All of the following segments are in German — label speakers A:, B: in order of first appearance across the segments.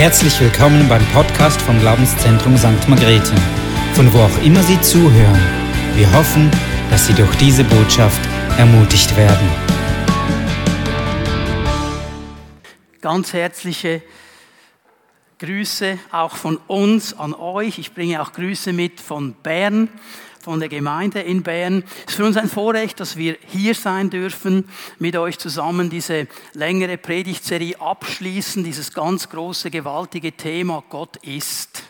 A: Herzlich willkommen beim Podcast vom Glaubenszentrum St. Margrethe, von wo auch immer Sie zuhören. Wir hoffen, dass Sie durch diese Botschaft ermutigt werden.
B: Ganz herzliche Grüße auch von uns an euch. Ich bringe auch Grüße mit von Bern von der Gemeinde in Bern. Es ist für uns ein Vorrecht, dass wir hier sein dürfen, mit euch zusammen diese längere Predigtserie abschließen, dieses ganz große, gewaltige Thema Gott ist.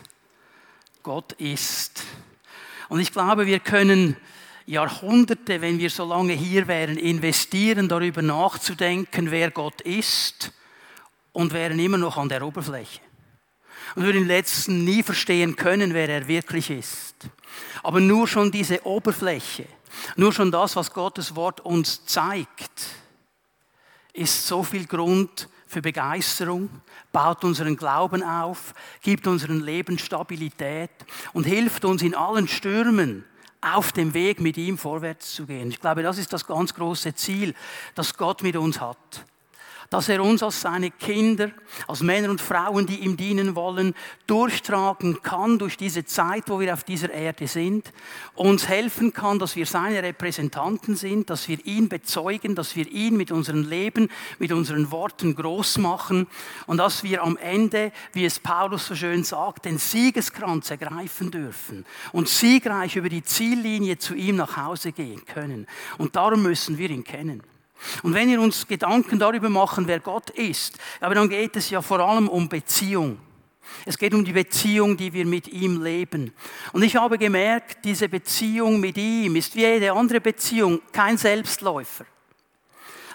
B: Gott ist. Und ich glaube, wir können Jahrhunderte, wenn wir so lange hier wären, investieren, darüber nachzudenken, wer Gott ist und wären immer noch an der Oberfläche. Und würden im letzten nie verstehen können, wer er wirklich ist. Aber nur schon diese Oberfläche, nur schon das, was Gottes Wort uns zeigt, ist so viel Grund für Begeisterung, baut unseren Glauben auf, gibt unserem Leben Stabilität und hilft uns in allen Stürmen auf dem Weg mit ihm vorwärts zu gehen. Ich glaube, das ist das ganz große Ziel, das Gott mit uns hat dass er uns als seine Kinder, als Männer und Frauen, die ihm dienen wollen, durchtragen kann durch diese Zeit, wo wir auf dieser Erde sind, uns helfen kann, dass wir seine Repräsentanten sind, dass wir ihn bezeugen, dass wir ihn mit unserem Leben, mit unseren Worten groß machen und dass wir am Ende, wie es Paulus so schön sagt, den Siegeskranz ergreifen dürfen und siegreich über die Ziellinie zu ihm nach Hause gehen können. Und darum müssen wir ihn kennen. Und wenn wir uns Gedanken darüber machen, wer Gott ist, aber dann geht es ja vor allem um Beziehung. Es geht um die Beziehung, die wir mit ihm leben. Und ich habe gemerkt, diese Beziehung mit ihm ist wie jede andere Beziehung kein Selbstläufer.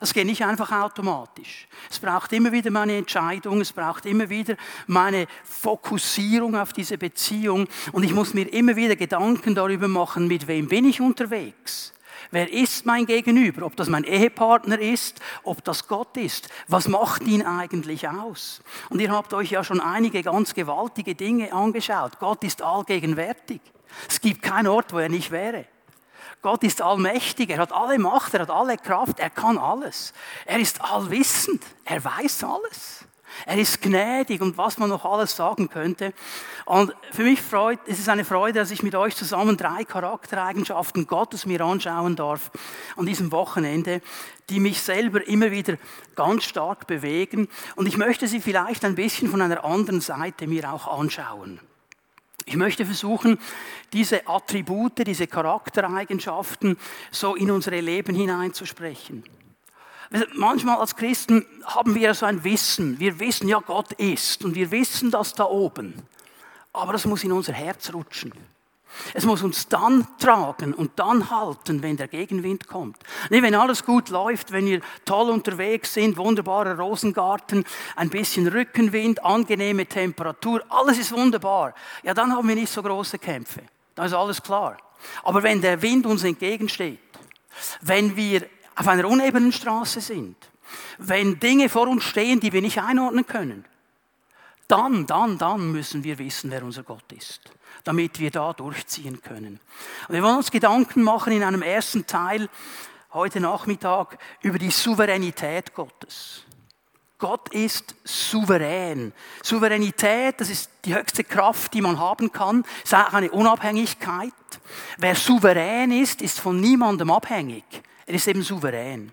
B: Es geht nicht einfach automatisch. Es braucht immer wieder meine Entscheidung, es braucht immer wieder meine Fokussierung auf diese Beziehung und ich muss mir immer wieder Gedanken darüber machen, mit wem bin ich unterwegs. Wer ist mein Gegenüber? Ob das mein Ehepartner ist, ob das Gott ist. Was macht ihn eigentlich aus? Und ihr habt euch ja schon einige ganz gewaltige Dinge angeschaut. Gott ist allgegenwärtig. Es gibt keinen Ort, wo er nicht wäre. Gott ist allmächtig, er hat alle Macht, er hat alle Kraft, er kann alles. Er ist allwissend, er weiß alles. Er ist gnädig und was man noch alles sagen könnte. Und für mich freut, es ist eine Freude, dass ich mit euch zusammen drei Charaktereigenschaften Gottes mir anschauen darf an diesem Wochenende, die mich selber immer wieder ganz stark bewegen. Und ich möchte sie vielleicht ein bisschen von einer anderen Seite mir auch anschauen. Ich möchte versuchen, diese Attribute, diese Charaktereigenschaften so in unsere Leben hineinzusprechen. Manchmal als Christen haben wir so ein Wissen. Wir wissen, ja, Gott ist und wir wissen das da oben. Aber das muss in unser Herz rutschen. Es muss uns dann tragen und dann halten, wenn der Gegenwind kommt. Nee, wenn alles gut läuft, wenn wir toll unterwegs sind, wunderbarer Rosengarten, ein bisschen Rückenwind, angenehme Temperatur, alles ist wunderbar. Ja, dann haben wir nicht so große Kämpfe. Da ist alles klar. Aber wenn der Wind uns entgegensteht, wenn wir auf einer unebenen Straße sind, wenn Dinge vor uns stehen, die wir nicht einordnen können, dann, dann, dann müssen wir wissen, wer unser Gott ist, damit wir da durchziehen können. Und wir wollen uns Gedanken machen in einem ersten Teil heute Nachmittag über die Souveränität Gottes. Gott ist souverän. Souveränität, das ist die höchste Kraft, die man haben kann, ist auch eine Unabhängigkeit. Wer souverän ist, ist von niemandem abhängig. Er ist eben souverän.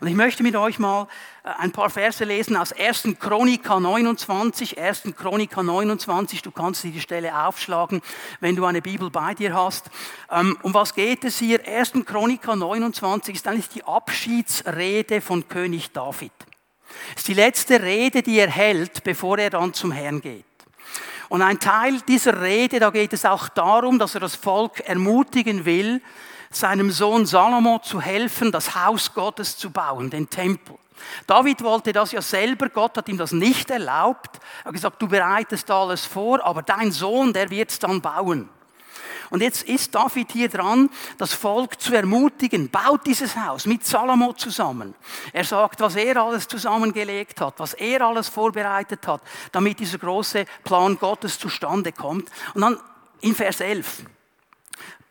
B: Und ich möchte mit euch mal äh, ein paar Verse lesen aus 1. Chronika 29. 1. Chronika 29, du kannst dir die Stelle aufschlagen, wenn du eine Bibel bei dir hast. Ähm, um was geht es hier? 1. Chronika 29 ist eigentlich die Abschiedsrede von König David. Es ist die letzte Rede, die er hält, bevor er dann zum Herrn geht. Und ein Teil dieser Rede, da geht es auch darum, dass er das Volk ermutigen will, seinem Sohn Salomo zu helfen, das Haus Gottes zu bauen, den Tempel. David wollte das ja selber, Gott hat ihm das nicht erlaubt. Er hat gesagt, du bereitest alles vor, aber dein Sohn, der wird es dann bauen. Und jetzt ist David hier dran, das Volk zu ermutigen, baut dieses Haus mit Salomo zusammen. Er sagt, was er alles zusammengelegt hat, was er alles vorbereitet hat, damit dieser große Plan Gottes zustande kommt. Und dann in Vers 11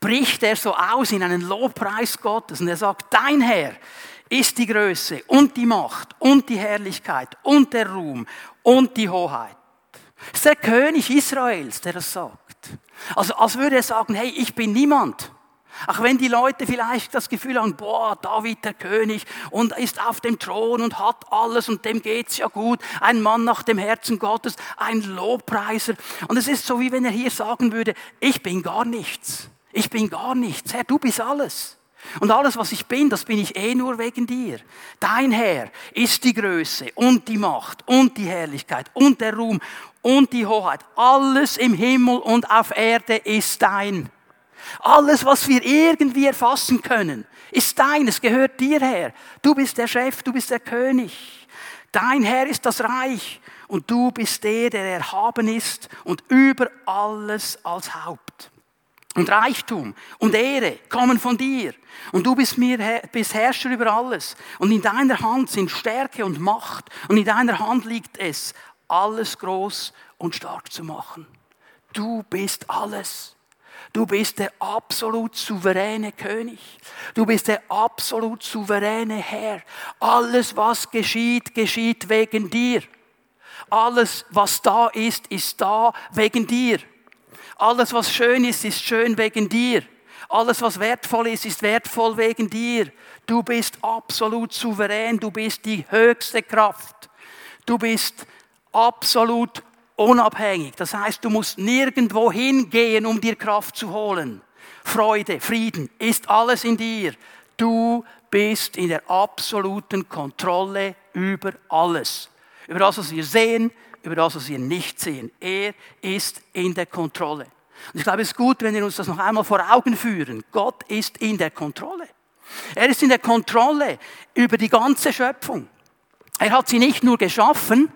B: bricht er so aus in einen Lobpreis Gottes und er sagt, dein Herr ist die Größe und die Macht und die Herrlichkeit und der Ruhm und die Hoheit. Es ist der König Israels, der das sagt. Also als würde er sagen, hey, ich bin niemand. Auch wenn die Leute vielleicht das Gefühl haben, boah, David der König und ist auf dem Thron und hat alles und dem geht's ja gut, ein Mann nach dem Herzen Gottes, ein Lobpreiser. Und es ist so, wie wenn er hier sagen würde, ich bin gar nichts. Ich bin gar nichts. Herr, du bist alles. Und alles, was ich bin, das bin ich eh nur wegen dir. Dein Herr ist die Größe und die Macht und die Herrlichkeit und der Ruhm und die Hoheit. Alles im Himmel und auf Erde ist dein. Alles, was wir irgendwie erfassen können, ist dein, es gehört dir her. Du bist der Chef, du bist der König. Dein Herr ist das Reich und du bist der, der erhaben ist und über alles als Haupt. Und Reichtum und Ehre kommen von dir. Und du bist, mir, bist Herrscher über alles. Und in deiner Hand sind Stärke und Macht. Und in deiner Hand liegt es, alles groß und stark zu machen. Du bist alles. Du bist der absolut souveräne König. Du bist der absolut souveräne Herr. Alles, was geschieht, geschieht wegen dir. Alles, was da ist, ist da wegen dir. Alles, was schön ist, ist schön wegen dir. Alles, was wertvoll ist, ist wertvoll wegen dir. Du bist absolut souverän. Du bist die höchste Kraft. Du bist absolut unabhängig. Das heißt, du musst nirgendwo hingehen, um dir Kraft zu holen. Freude, Frieden ist alles in dir. Du bist in der absoluten Kontrolle über alles. Über das, was wir sehen, über das, was wir nicht sehen. Er ist in der Kontrolle. Und ich glaube, es ist gut, wenn wir uns das noch einmal vor Augen führen. Gott ist in der Kontrolle. Er ist in der Kontrolle über die ganze Schöpfung. Er hat sie nicht nur geschaffen,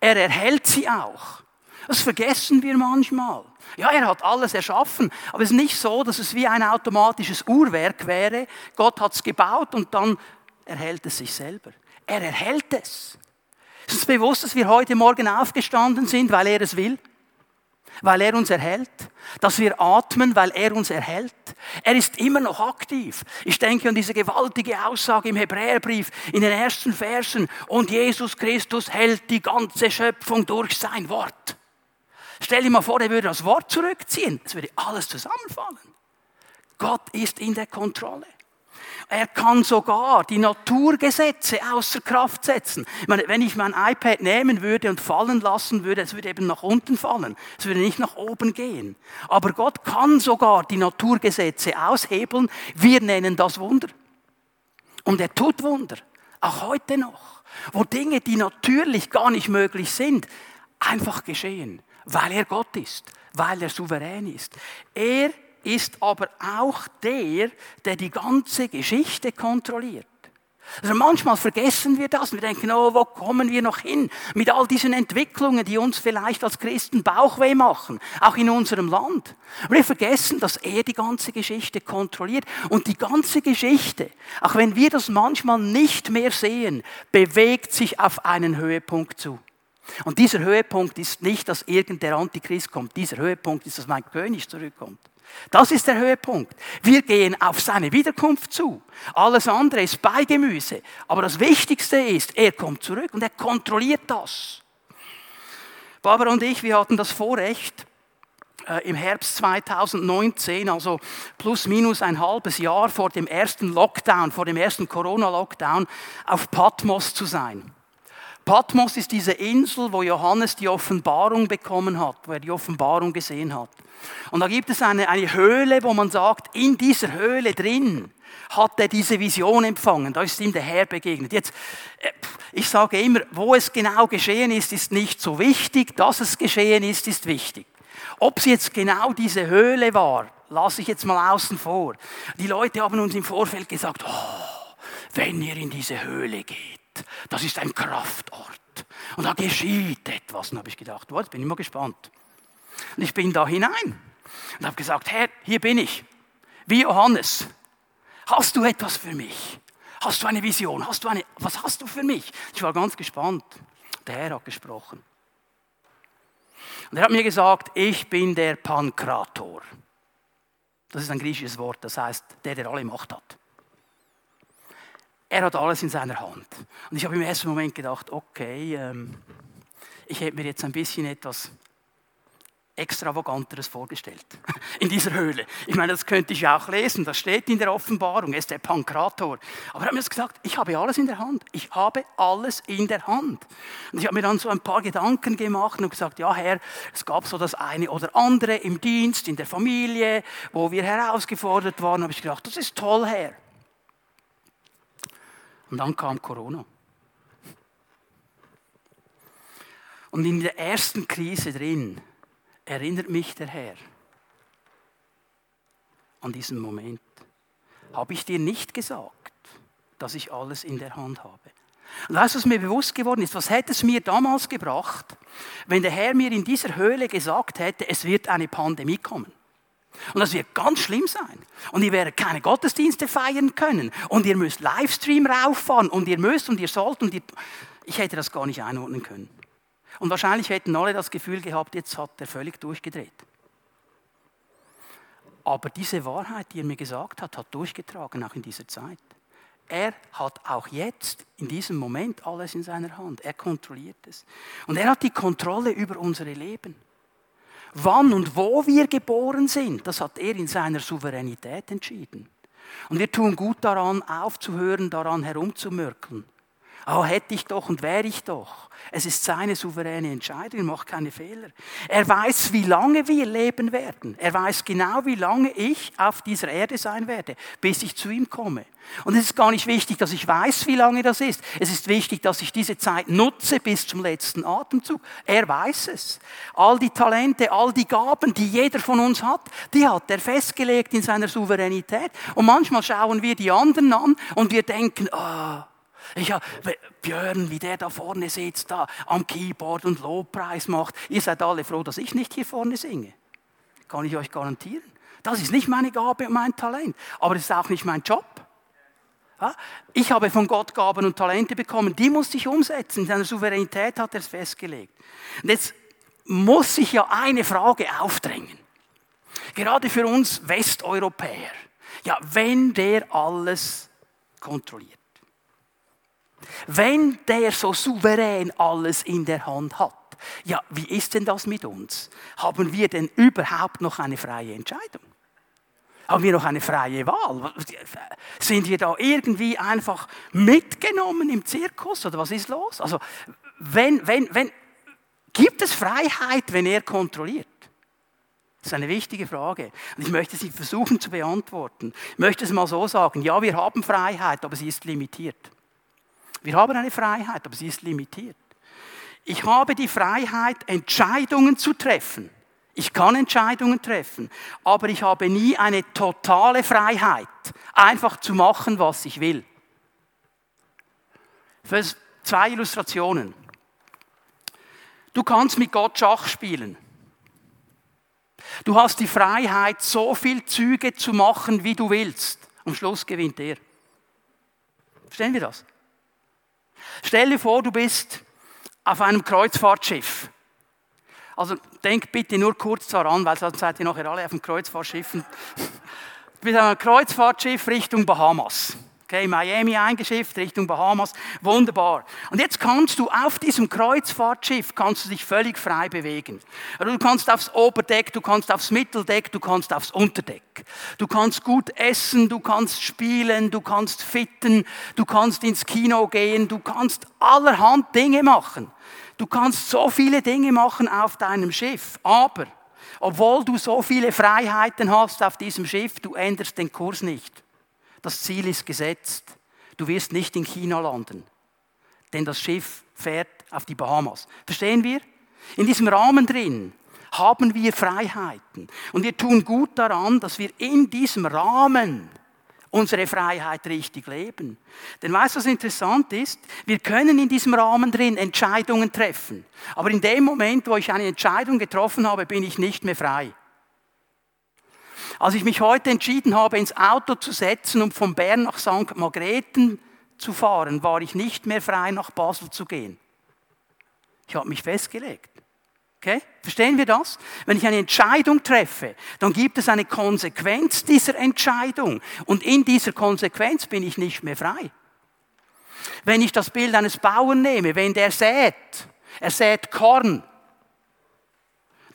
B: er erhält sie auch. Das vergessen wir manchmal. Ja, er hat alles erschaffen, aber es ist nicht so, dass es wie ein automatisches Uhrwerk wäre. Gott hat es gebaut und dann erhält es sich selber. Er erhält es. Ist uns bewusst, dass wir heute Morgen aufgestanden sind, weil er es will? Weil er uns erhält? Dass wir atmen, weil er uns erhält? Er ist immer noch aktiv. Ich denke an diese gewaltige Aussage im Hebräerbrief in den ersten Versen. Und Jesus Christus hält die ganze Schöpfung durch sein Wort. Stell dir mal vor, er würde das Wort zurückziehen. Es würde alles zusammenfallen. Gott ist in der Kontrolle. Er kann sogar die Naturgesetze außer Kraft setzen. Ich meine, wenn ich mein iPad nehmen würde und fallen lassen würde, es würde eben nach unten fallen. Es würde nicht nach oben gehen. Aber Gott kann sogar die Naturgesetze aushebeln. Wir nennen das Wunder. Und er tut Wunder. Auch heute noch. Wo Dinge, die natürlich gar nicht möglich sind, einfach geschehen. Weil er Gott ist. Weil er souverän ist. Er ist aber auch der, der die ganze Geschichte kontrolliert. Also manchmal vergessen wir das und wir denken, oh, wo kommen wir noch hin mit all diesen Entwicklungen, die uns vielleicht als Christen Bauchweh machen, auch in unserem Land. wir vergessen, dass er die ganze Geschichte kontrolliert und die ganze Geschichte, auch wenn wir das manchmal nicht mehr sehen, bewegt sich auf einen Höhepunkt zu. Und dieser Höhepunkt ist nicht, dass irgendein Antichrist kommt. Dieser Höhepunkt ist, dass mein König zurückkommt. Das ist der Höhepunkt. Wir gehen auf seine Wiederkunft zu. Alles andere ist Beigemüse. Aber das Wichtigste ist, er kommt zurück und er kontrolliert das. Barbara und ich, wir hatten das Vorrecht, äh, im Herbst 2019, also plus minus ein halbes Jahr vor dem ersten Lockdown, vor dem ersten Corona-Lockdown, auf Patmos zu sein. Patmos ist diese Insel, wo Johannes die Offenbarung bekommen hat, wo er die Offenbarung gesehen hat. Und da gibt es eine, eine Höhle, wo man sagt, in dieser Höhle drin hat er diese Vision empfangen. Da ist ihm der Herr begegnet. Jetzt, äh, ich sage immer, wo es genau geschehen ist, ist nicht so wichtig. Dass es geschehen ist, ist wichtig. Ob es jetzt genau diese Höhle war, lasse ich jetzt mal außen vor. Die Leute haben uns im Vorfeld gesagt, oh, wenn ihr in diese Höhle geht, das ist ein Kraftort. Und da geschieht etwas. Und habe ich gedacht, jetzt bin ich mal gespannt. Und ich bin da hinein und habe gesagt, Herr, hier bin ich. Wie Johannes. Hast du etwas für mich? Hast du eine Vision? Hast du eine, was hast du für mich? Ich war ganz gespannt. Der Herr hat gesprochen. Und er hat mir gesagt, ich bin der Pankrator. Das ist ein griechisches Wort, das heißt, der, der alle Macht hat. Er hat alles in seiner Hand. Und ich habe im ersten Moment gedacht, okay, ähm, ich hätte mir jetzt ein bisschen etwas Extravaganteres vorgestellt. In dieser Höhle. Ich meine, das könnte ich auch lesen. Das steht in der Offenbarung. Er ist der Pankrator. Aber er hat mir gesagt, ich habe alles in der Hand. Ich habe alles in der Hand. Und ich habe mir dann so ein paar Gedanken gemacht und gesagt, ja Herr, es gab so das eine oder andere im Dienst, in der Familie, wo wir herausgefordert waren. Da habe ich gedacht, das ist toll, Herr. Und dann kam Corona. Und in der ersten Krise drin erinnert mich der Herr an diesen Moment. Habe ich dir nicht gesagt, dass ich alles in der Hand habe? Und weißt du, was mir bewusst geworden ist? Was hätte es mir damals gebracht, wenn der Herr mir in dieser Höhle gesagt hätte, es wird eine Pandemie kommen? Und das wird ganz schlimm sein. Und ihr werdet keine Gottesdienste feiern können. Und ihr müsst Livestream rauffahren. Und ihr müsst und ihr sollt und ihr... Ich hätte das gar nicht einordnen können. Und wahrscheinlich hätten alle das Gefühl gehabt, jetzt hat er völlig durchgedreht. Aber diese Wahrheit, die er mir gesagt hat, hat durchgetragen, auch in dieser Zeit. Er hat auch jetzt, in diesem Moment, alles in seiner Hand. Er kontrolliert es. Und er hat die Kontrolle über unsere Leben. Wann und wo wir geboren sind, das hat er in seiner Souveränität entschieden. Und wir tun gut daran, aufzuhören, daran herumzumörkeln oh, hätte ich doch und wäre ich doch. Es ist seine souveräne Entscheidung, er macht keine Fehler. Er weiß, wie lange wir leben werden. Er weiß genau, wie lange ich auf dieser Erde sein werde, bis ich zu ihm komme. Und es ist gar nicht wichtig, dass ich weiß, wie lange das ist. Es ist wichtig, dass ich diese Zeit nutze bis zum letzten Atemzug. Er weiß es. All die Talente, all die Gaben, die jeder von uns hat, die hat er festgelegt in seiner Souveränität. Und manchmal schauen wir die anderen an und wir denken, ah, oh, ich habe Björn, wie der da vorne sitzt, da am Keyboard und Lobpreis macht. Ihr seid alle froh, dass ich nicht hier vorne singe. Kann ich euch garantieren. Das ist nicht meine Gabe und mein Talent. Aber es ist auch nicht mein Job. Ich habe von Gott Gaben und Talente bekommen, die muss ich umsetzen. In seiner Souveränität hat er es festgelegt. Und jetzt muss sich ja eine Frage aufdrängen. Gerade für uns Westeuropäer. Ja, wenn der alles kontrolliert. Wenn der so souverän alles in der Hand hat, ja, wie ist denn das mit uns? Haben wir denn überhaupt noch eine freie Entscheidung? Haben wir noch eine freie Wahl? Sind wir da irgendwie einfach mitgenommen im Zirkus oder was ist los? Also, wenn, wenn, wenn, gibt es Freiheit, wenn er kontrolliert? Das ist eine wichtige Frage. Und ich möchte sie versuchen zu beantworten. Ich möchte es mal so sagen. Ja, wir haben Freiheit, aber sie ist limitiert. Wir haben eine Freiheit, aber sie ist limitiert. Ich habe die Freiheit, Entscheidungen zu treffen. Ich kann Entscheidungen treffen, aber ich habe nie eine totale Freiheit, einfach zu machen, was ich will. Für zwei Illustrationen. Du kannst mit Gott Schach spielen. Du hast die Freiheit, so viel Züge zu machen, wie du willst. Am Schluss gewinnt er. Verstehen wir das? Stell dir vor, du bist auf einem Kreuzfahrtschiff. Also denk bitte nur kurz daran, weil sonst seid ihr nachher alle auf dem Kreuzfahrtschiffen. Du bist auf einem Kreuzfahrtschiff Richtung Bahamas. Okay, Miami eingeschifft, Richtung Bahamas. Wunderbar. Und jetzt kannst du auf diesem Kreuzfahrtschiff, kannst du dich völlig frei bewegen. Also du kannst aufs Oberdeck, du kannst aufs Mitteldeck, du kannst aufs Unterdeck. Du kannst gut essen, du kannst spielen, du kannst fitten, du kannst ins Kino gehen, du kannst allerhand Dinge machen. Du kannst so viele Dinge machen auf deinem Schiff. Aber, obwohl du so viele Freiheiten hast auf diesem Schiff, du änderst den Kurs nicht. Das Ziel ist gesetzt. Du wirst nicht in China landen, denn das Schiff fährt auf die Bahamas. Verstehen wir? In diesem Rahmen drin haben wir Freiheiten. Und wir tun gut daran, dass wir in diesem Rahmen unsere Freiheit richtig leben. Denn weißt du, was interessant ist? Wir können in diesem Rahmen drin Entscheidungen treffen. Aber in dem Moment, wo ich eine Entscheidung getroffen habe, bin ich nicht mehr frei. Als ich mich heute entschieden habe, ins Auto zu setzen, um von Bern nach St. Margrethen zu fahren, war ich nicht mehr frei, nach Basel zu gehen. Ich habe mich festgelegt. Okay? Verstehen wir das? Wenn ich eine Entscheidung treffe, dann gibt es eine Konsequenz dieser Entscheidung. Und in dieser Konsequenz bin ich nicht mehr frei. Wenn ich das Bild eines Bauern nehme, wenn der sät, er sät Korn,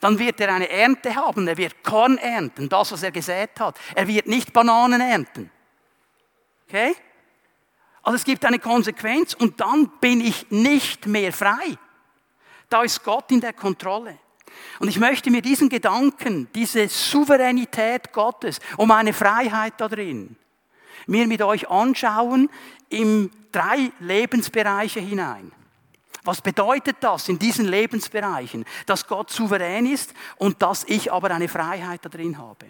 B: dann wird er eine Ernte haben. Er wird Korn ernten, das, was er gesät hat. Er wird nicht Bananen ernten. Okay? Also es gibt eine Konsequenz und dann bin ich nicht mehr frei. Da ist Gott in der Kontrolle. Und ich möchte mir diesen Gedanken, diese Souveränität Gottes und meine Freiheit da drin, mir mit euch anschauen in drei Lebensbereiche hinein. Was bedeutet das in diesen Lebensbereichen? Dass Gott souverän ist und dass ich aber eine Freiheit da drin habe.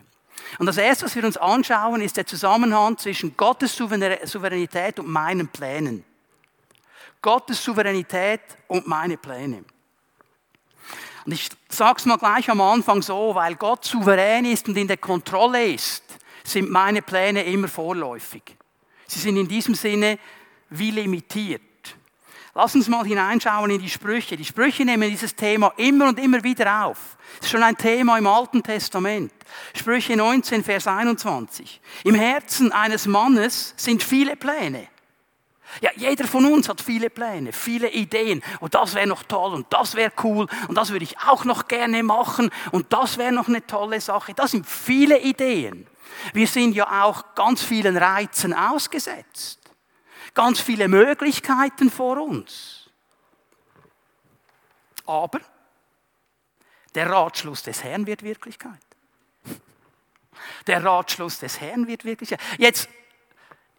B: Und das Erste, was wir uns anschauen, ist der Zusammenhang zwischen Gottes Souveränität und meinen Plänen. Gottes Souveränität und meine Pläne. Und ich sage es mal gleich am Anfang so, weil Gott souverän ist und in der Kontrolle ist, sind meine Pläne immer vorläufig. Sie sind in diesem Sinne wie limitiert. Lass uns mal hineinschauen in die Sprüche. Die Sprüche nehmen dieses Thema immer und immer wieder auf. Das ist schon ein Thema im Alten Testament. Sprüche 19, Vers 21. Im Herzen eines Mannes sind viele Pläne. Ja, jeder von uns hat viele Pläne, viele Ideen. Und das wäre noch toll und das wäre cool und das würde ich auch noch gerne machen und das wäre noch eine tolle Sache. Das sind viele Ideen. Wir sind ja auch ganz vielen Reizen ausgesetzt ganz viele Möglichkeiten vor uns. Aber der Ratschluss des Herrn wird Wirklichkeit. Der Ratschluss des Herrn wird Wirklichkeit. Jetzt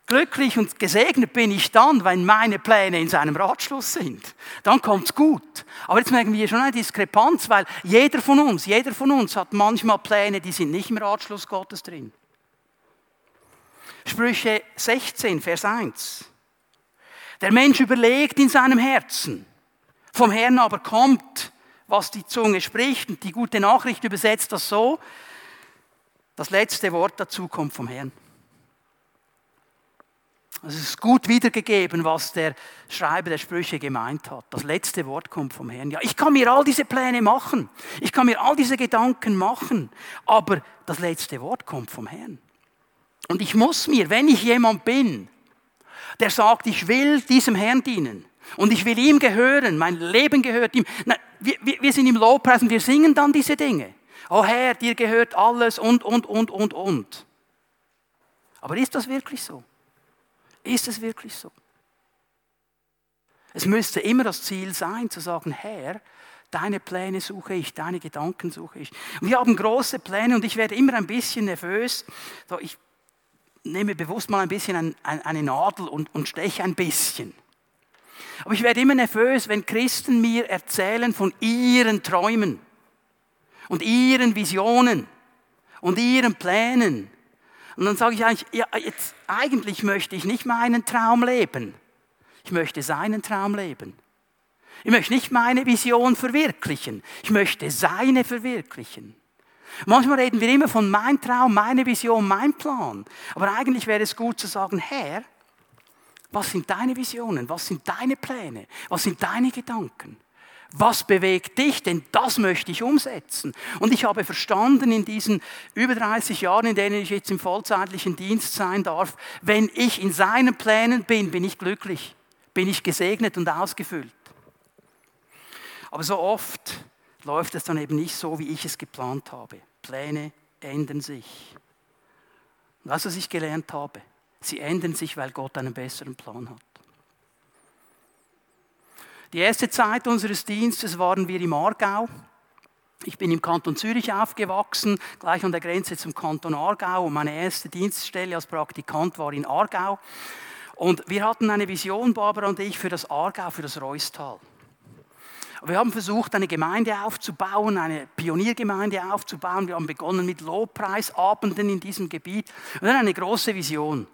B: glücklich und gesegnet bin ich dann, wenn meine Pläne in seinem Ratschluss sind. Dann kommt's gut. Aber jetzt merken wir schon eine Diskrepanz, weil jeder von uns, jeder von uns hat manchmal Pläne, die sind nicht im Ratschluss Gottes drin. Sprüche 16, Vers 1. Der Mensch überlegt in seinem Herzen. Vom Herrn aber kommt, was die Zunge spricht. Und die gute Nachricht übersetzt das so. Das letzte Wort dazu kommt vom Herrn. Es ist gut wiedergegeben, was der Schreiber der Sprüche gemeint hat. Das letzte Wort kommt vom Herrn. Ja, ich kann mir all diese Pläne machen. Ich kann mir all diese Gedanken machen. Aber das letzte Wort kommt vom Herrn. Und ich muss mir, wenn ich jemand bin, der sagt, ich will diesem Herrn dienen und ich will ihm gehören, mein Leben gehört ihm. Na, wir, wir sind im Lobpreis und wir singen dann diese Dinge. Oh Herr, dir gehört alles und, und, und, und, und. Aber ist das wirklich so? Ist es wirklich so? Es müsste immer das Ziel sein, zu sagen, Herr, deine Pläne suche ich, deine Gedanken suche ich. Und wir haben große Pläne und ich werde immer ein bisschen nervös. So, ich nehme bewusst mal ein bisschen ein, ein, eine Nadel und, und steche ein bisschen. Aber ich werde immer nervös, wenn Christen mir erzählen von ihren Träumen und ihren Visionen und ihren Plänen. Und dann sage ich eigentlich, ja, jetzt, eigentlich möchte ich nicht meinen Traum leben. Ich möchte seinen Traum leben. Ich möchte nicht meine Vision verwirklichen. Ich möchte seine verwirklichen. Manchmal reden wir immer von mein Traum, meine Vision, mein Plan. Aber eigentlich wäre es gut zu sagen, Herr, was sind deine Visionen? Was sind deine Pläne? Was sind deine Gedanken? Was bewegt dich? Denn das möchte ich umsetzen. Und ich habe verstanden in diesen über 30 Jahren, in denen ich jetzt im vollzeitlichen Dienst sein darf, wenn ich in seinen Plänen bin, bin ich glücklich, bin ich gesegnet und ausgefüllt. Aber so oft läuft es dann eben nicht so, wie ich es geplant habe. Pläne ändern sich. Und das, was ich gelernt habe, sie ändern sich, weil Gott einen besseren Plan hat. Die erste Zeit unseres Dienstes waren wir im Aargau. Ich bin im Kanton Zürich aufgewachsen, gleich an der Grenze zum Kanton Aargau. Und meine erste Dienststelle als Praktikant war in Aargau. Und wir hatten eine Vision, Barbara und ich, für das Aargau, für das Reustal. Wir haben versucht, eine Gemeinde aufzubauen, eine Pioniergemeinde aufzubauen. Wir haben begonnen mit Lobpreisabenden in diesem Gebiet. Und dann eine große Vision.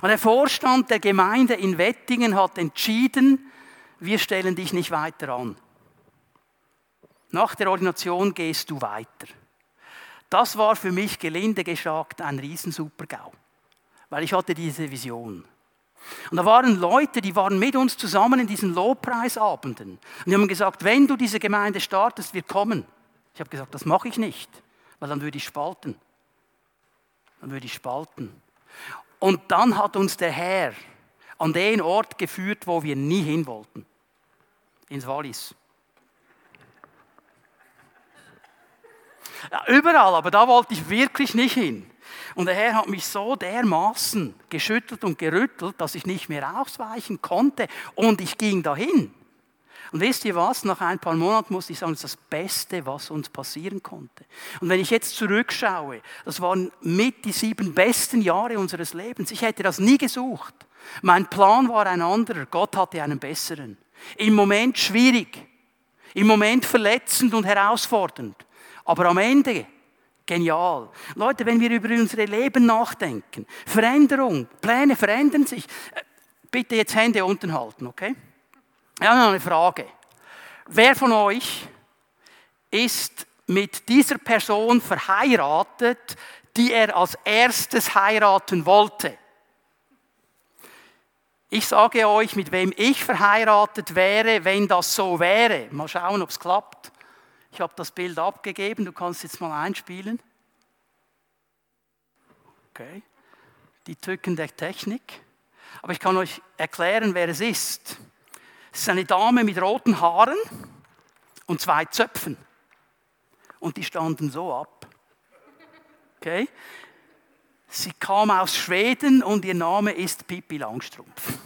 B: Und der Vorstand der Gemeinde in Wettingen hat entschieden, wir stellen dich nicht weiter an. Nach der Ordination gehst du weiter. Das war für mich gelinde gesagt ein Riesensupergau, weil ich hatte diese Vision. Und da waren Leute, die waren mit uns zusammen in diesen Lobpreisabenden. Und die haben gesagt, wenn du diese Gemeinde startest, wir kommen. Ich habe gesagt, das mache ich nicht, weil dann würde ich spalten. Dann würde ich spalten. Und dann hat uns der Herr an den Ort geführt, wo wir nie hin wollten. Ins Wallis. Ja, überall, aber da wollte ich wirklich nicht hin. Und der Herr hat mich so dermaßen geschüttelt und gerüttelt, dass ich nicht mehr ausweichen konnte. Und ich ging dahin. Und wisst ihr was? Nach ein paar Monaten musste ich sagen, das ist das Beste, was uns passieren konnte. Und wenn ich jetzt zurückschaue, das waren mit die sieben besten Jahre unseres Lebens. Ich hätte das nie gesucht. Mein Plan war ein anderer. Gott hatte einen besseren. Im Moment schwierig. Im Moment verletzend und herausfordernd. Aber am Ende genial. Leute, wenn wir über unsere Leben nachdenken, Veränderung, Pläne verändern sich. Äh, bitte jetzt Hände unten halten, okay? Ja, noch eine Frage. Wer von euch ist mit dieser Person verheiratet, die er als erstes heiraten wollte? Ich sage euch, mit wem ich verheiratet wäre, wenn das so wäre. Mal schauen, ob es klappt. Ich habe das Bild abgegeben, du kannst jetzt mal einspielen. Okay. Die Tücken der Technik. Aber ich kann euch erklären, wer es ist. Es ist eine Dame mit roten Haaren und zwei Zöpfen. Und die standen so ab. Okay? Sie kam aus Schweden und ihr Name ist Pippi Langstrumpf.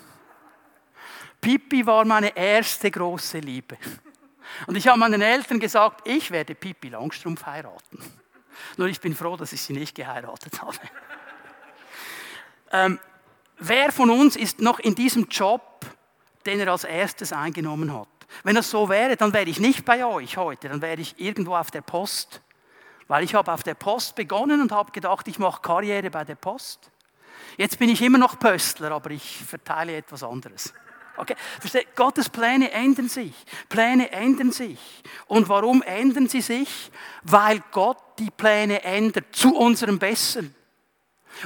B: Pippi war meine erste große Liebe. Und ich habe meinen Eltern gesagt, ich werde Pippi Langstrumpf heiraten. Nur ich bin froh, dass ich sie nicht geheiratet habe. ähm, wer von uns ist noch in diesem Job den er als erstes eingenommen hat. Wenn das so wäre, dann wäre ich nicht bei euch heute, dann wäre ich irgendwo auf der Post. Weil ich habe auf der Post begonnen und habe gedacht, ich mache Karriere bei der Post. Jetzt bin ich immer noch Pöstler, aber ich verteile etwas anderes. Okay, versteht? Gottes Pläne ändern sich. Pläne ändern sich. Und warum ändern sie sich? Weil Gott die Pläne ändert zu unserem Besten.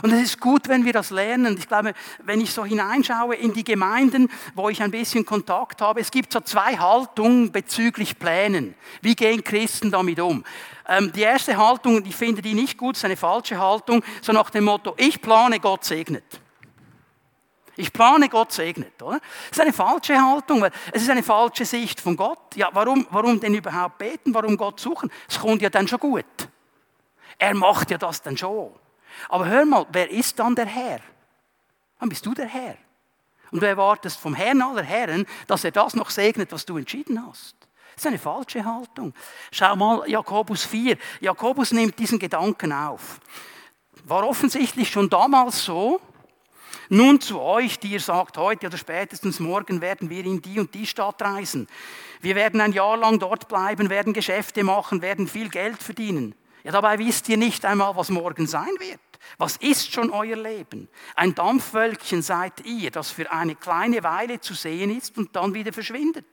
B: Und es ist gut, wenn wir das lernen. Ich glaube, wenn ich so hineinschaue in die Gemeinden, wo ich ein bisschen Kontakt habe, es gibt so zwei Haltungen bezüglich Plänen. Wie gehen Christen damit um? Ähm, die erste Haltung, ich finde die nicht gut, ist eine falsche Haltung, so nach dem Motto, ich plane, Gott segnet. Ich plane, Gott segnet, oder? Das ist eine falsche Haltung, weil es ist eine falsche Sicht von Gott. Ja, warum, warum denn überhaupt beten? Warum Gott suchen? Es kommt ja dann schon gut. Er macht ja das dann schon. Aber hör mal, wer ist dann der Herr? Dann bist du der Herr. Und du erwartest vom Herrn aller Herren, dass er das noch segnet, was du entschieden hast. Das ist eine falsche Haltung. Schau mal Jakobus 4. Jakobus nimmt diesen Gedanken auf. War offensichtlich schon damals so. Nun zu euch, die ihr sagt, heute oder spätestens morgen werden wir in die und die Stadt reisen. Wir werden ein Jahr lang dort bleiben, werden Geschäfte machen, werden viel Geld verdienen. Ja, dabei wisst ihr nicht einmal, was morgen sein wird. Was ist schon euer Leben? Ein Dampfwölkchen seid ihr, das für eine kleine Weile zu sehen ist und dann wieder verschwindet.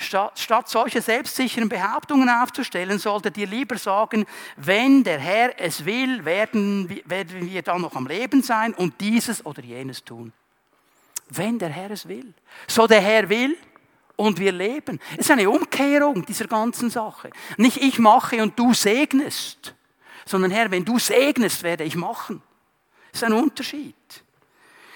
B: Statt, solche selbstsicheren Behauptungen aufzustellen, solltet ihr lieber sagen, wenn der Herr es will, werden, werden wir dann noch am Leben sein und dieses oder jenes tun. Wenn der Herr es will. So der Herr will und wir leben. Es ist eine Umkehrung dieser ganzen Sache. Nicht ich mache und du segnest sondern Herr, wenn du segnest, werde ich machen. Das ist ein Unterschied.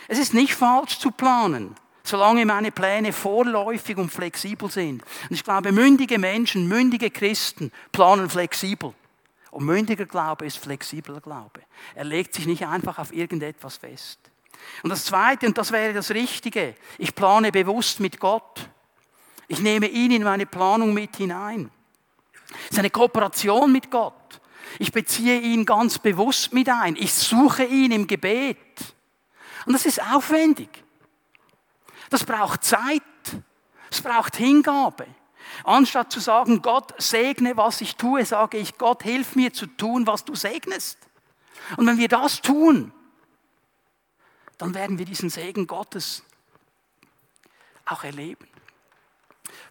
B: Es ist nicht falsch zu planen, solange meine Pläne vorläufig und flexibel sind. Und ich glaube, mündige Menschen, mündige Christen planen flexibel. Und mündiger Glaube ist flexibler Glaube. Er legt sich nicht einfach auf irgendetwas fest. Und das Zweite, und das wäre das Richtige, ich plane bewusst mit Gott. Ich nehme ihn in meine Planung mit hinein. Es ist eine Kooperation mit Gott. Ich beziehe ihn ganz bewusst mit ein. Ich suche ihn im Gebet. Und das ist aufwendig. Das braucht Zeit. Es braucht Hingabe. Anstatt zu sagen, Gott segne, was ich tue, sage ich, Gott hilf mir zu tun, was du segnest. Und wenn wir das tun, dann werden wir diesen Segen Gottes auch erleben.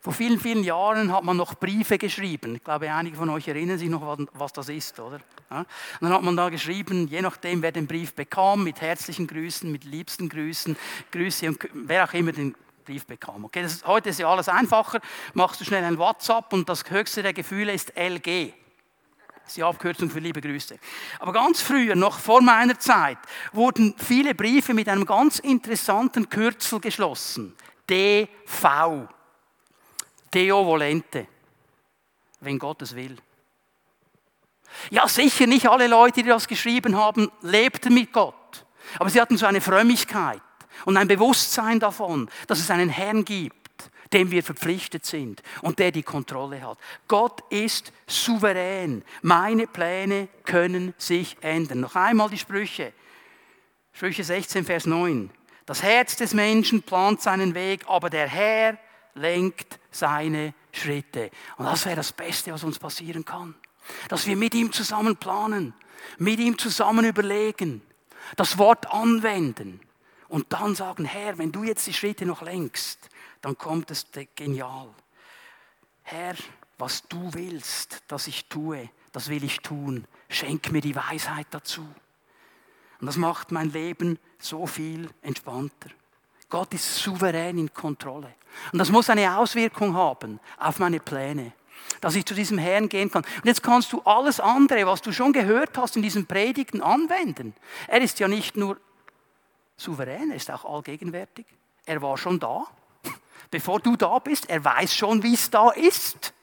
B: Vor vielen, vielen Jahren hat man noch Briefe geschrieben. Ich glaube, einige von euch erinnern sich noch, was das ist, oder? Ja? Dann hat man da geschrieben, je nachdem, wer den Brief bekam, mit herzlichen Grüßen, mit liebsten Grüßen, Grüße und wer auch immer den Brief bekam. Okay, ist, heute ist ja alles einfacher. Machst du schnell ein WhatsApp und das höchste der Gefühle ist LG. Das ist die Abkürzung für liebe Grüße. Aber ganz früher, noch vor meiner Zeit, wurden viele Briefe mit einem ganz interessanten Kürzel geschlossen. DV. Deo volente, wenn Gott es will. Ja, sicher nicht alle Leute, die das geschrieben haben, lebten mit Gott. Aber sie hatten so eine Frömmigkeit und ein Bewusstsein davon, dass es einen Herrn gibt, dem wir verpflichtet sind und der die Kontrolle hat. Gott ist souverän. Meine Pläne können sich ändern. Noch einmal die Sprüche. Sprüche 16, Vers 9. Das Herz des Menschen plant seinen Weg, aber der Herr lenkt seine Schritte. Und das wäre das Beste, was uns passieren kann. Dass wir mit ihm zusammen planen, mit ihm zusammen überlegen, das Wort anwenden und dann sagen, Herr, wenn du jetzt die Schritte noch lenkst, dann kommt es genial. Herr, was du willst, dass ich tue, das will ich tun. Schenk mir die Weisheit dazu. Und das macht mein Leben so viel entspannter. Gott ist souverän in Kontrolle. Und das muss eine Auswirkung haben auf meine Pläne, dass ich zu diesem Herrn gehen kann. Und jetzt kannst du alles andere, was du schon gehört hast in diesen Predigten, anwenden. Er ist ja nicht nur souverän, er ist auch allgegenwärtig. Er war schon da, bevor du da bist. Er weiß schon, wie es da ist.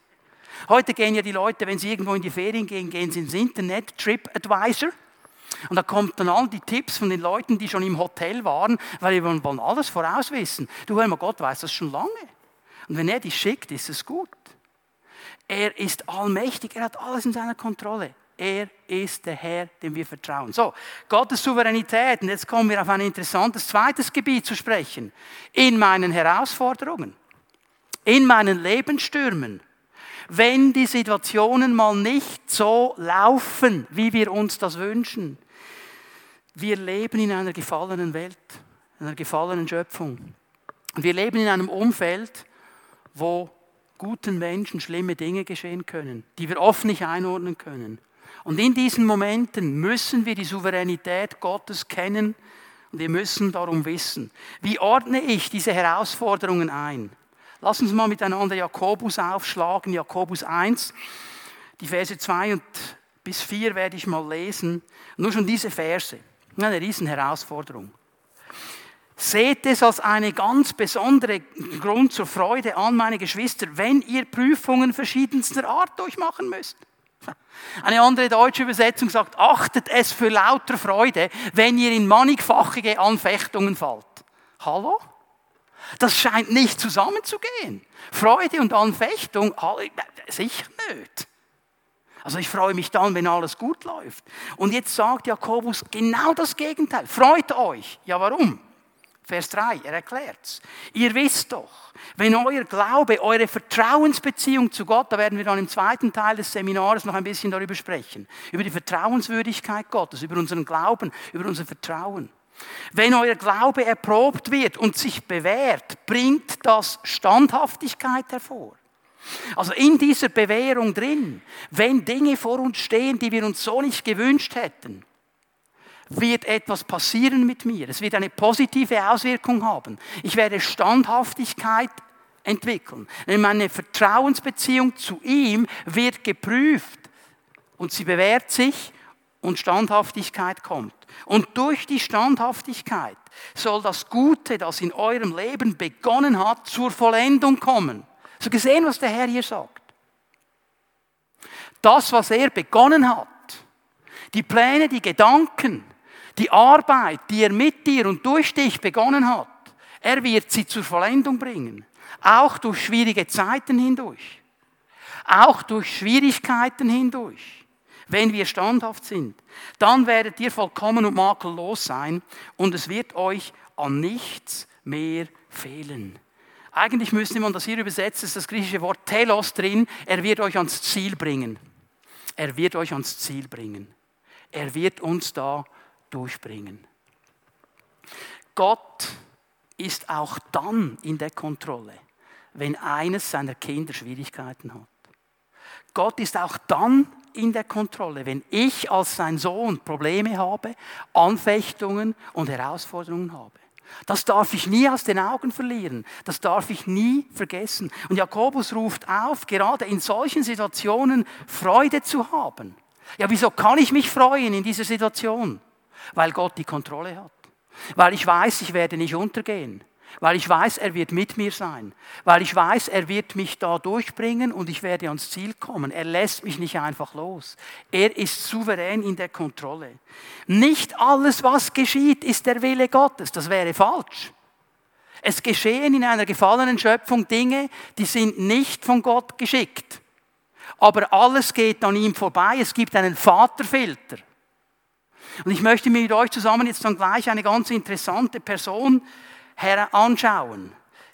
B: Heute gehen ja die Leute, wenn sie irgendwo in die Ferien gehen, gehen sie ins Internet, TripAdvisor. Und da kommt dann all die Tipps von den Leuten, die schon im Hotel waren, weil wir wollen alles vorauswissen. Du hör mal, Gott weiß das schon lange. Und wenn er dich schickt, ist es gut. Er ist allmächtig, er hat alles in seiner Kontrolle. Er ist der Herr, dem wir vertrauen. So, Gottes Souveränität. Und jetzt kommen wir auf ein interessantes zweites Gebiet zu sprechen. In meinen Herausforderungen, in meinen Lebensstürmen, wenn die Situationen mal nicht so laufen, wie wir uns das wünschen. Wir leben in einer gefallenen Welt, in einer gefallenen Schöpfung. Wir leben in einem Umfeld, wo guten Menschen schlimme Dinge geschehen können, die wir oft nicht einordnen können. Und in diesen Momenten müssen wir die Souveränität Gottes kennen und wir müssen darum wissen, wie ordne ich diese Herausforderungen ein? Lass uns mal miteinander Jakobus aufschlagen, Jakobus 1, die Verse 2 und bis 4 werde ich mal lesen. Nur schon diese Verse, eine riesen Herausforderung. Seht es als eine ganz besondere Grund zur Freude an, meine Geschwister, wenn ihr Prüfungen verschiedenster Art durchmachen müsst. Eine andere deutsche Übersetzung sagt, achtet es für lauter Freude, wenn ihr in mannigfachige Anfechtungen fallt. Hallo? Das scheint nicht zusammenzugehen. Freude und Anfechtung, sicher nicht. Also ich freue mich dann, wenn alles gut läuft. Und jetzt sagt Jakobus genau das Gegenteil. Freut euch. Ja, warum? Vers 3, er erklärt's. Ihr wisst doch, wenn euer Glaube, eure Vertrauensbeziehung zu Gott, da werden wir dann im zweiten Teil des Seminars noch ein bisschen darüber sprechen, über die Vertrauenswürdigkeit Gottes, über unseren Glauben, über unser Vertrauen. Wenn euer Glaube erprobt wird und sich bewährt, bringt das Standhaftigkeit hervor. Also in dieser Bewährung drin, wenn Dinge vor uns stehen, die wir uns so nicht gewünscht hätten, wird etwas passieren mit mir. Es wird eine positive Auswirkung haben. Ich werde Standhaftigkeit entwickeln. Meine Vertrauensbeziehung zu ihm wird geprüft und sie bewährt sich und Standhaftigkeit kommt. Und durch die Standhaftigkeit soll das Gute, das in eurem Leben begonnen hat, zur Vollendung kommen. So gesehen, was der Herr hier sagt. Das, was er begonnen hat, die Pläne, die Gedanken, die Arbeit, die er mit dir und durch dich begonnen hat, er wird sie zur Vollendung bringen. Auch durch schwierige Zeiten hindurch. Auch durch Schwierigkeiten hindurch wenn wir standhaft sind, dann werdet ihr vollkommen und makellos sein und es wird euch an nichts mehr fehlen. Eigentlich müsste man das hier übersetzen, ist das griechische Wort telos drin, er wird euch ans Ziel bringen. Er wird euch ans Ziel bringen. Er wird uns da durchbringen. Gott ist auch dann in der Kontrolle, wenn eines seiner Kinder Schwierigkeiten hat. Gott ist auch dann in der Kontrolle, wenn ich als sein Sohn Probleme habe, Anfechtungen und Herausforderungen habe. Das darf ich nie aus den Augen verlieren. Das darf ich nie vergessen. Und Jakobus ruft auf, gerade in solchen Situationen Freude zu haben. Ja, wieso kann ich mich freuen in dieser Situation? Weil Gott die Kontrolle hat. Weil ich weiß, ich werde nicht untergehen. Weil ich weiß, er wird mit mir sein, weil ich weiß, er wird mich da durchbringen und ich werde ans Ziel kommen. Er lässt mich nicht einfach los. Er ist souverän in der Kontrolle. Nicht alles, was geschieht, ist der Wille Gottes. Das wäre falsch. Es geschehen in einer gefallenen Schöpfung Dinge, die sind nicht von Gott geschickt. Aber alles geht an ihm vorbei. Es gibt einen Vaterfilter. Und ich möchte mit euch zusammen jetzt dann gleich eine ganz interessante Person anschauen,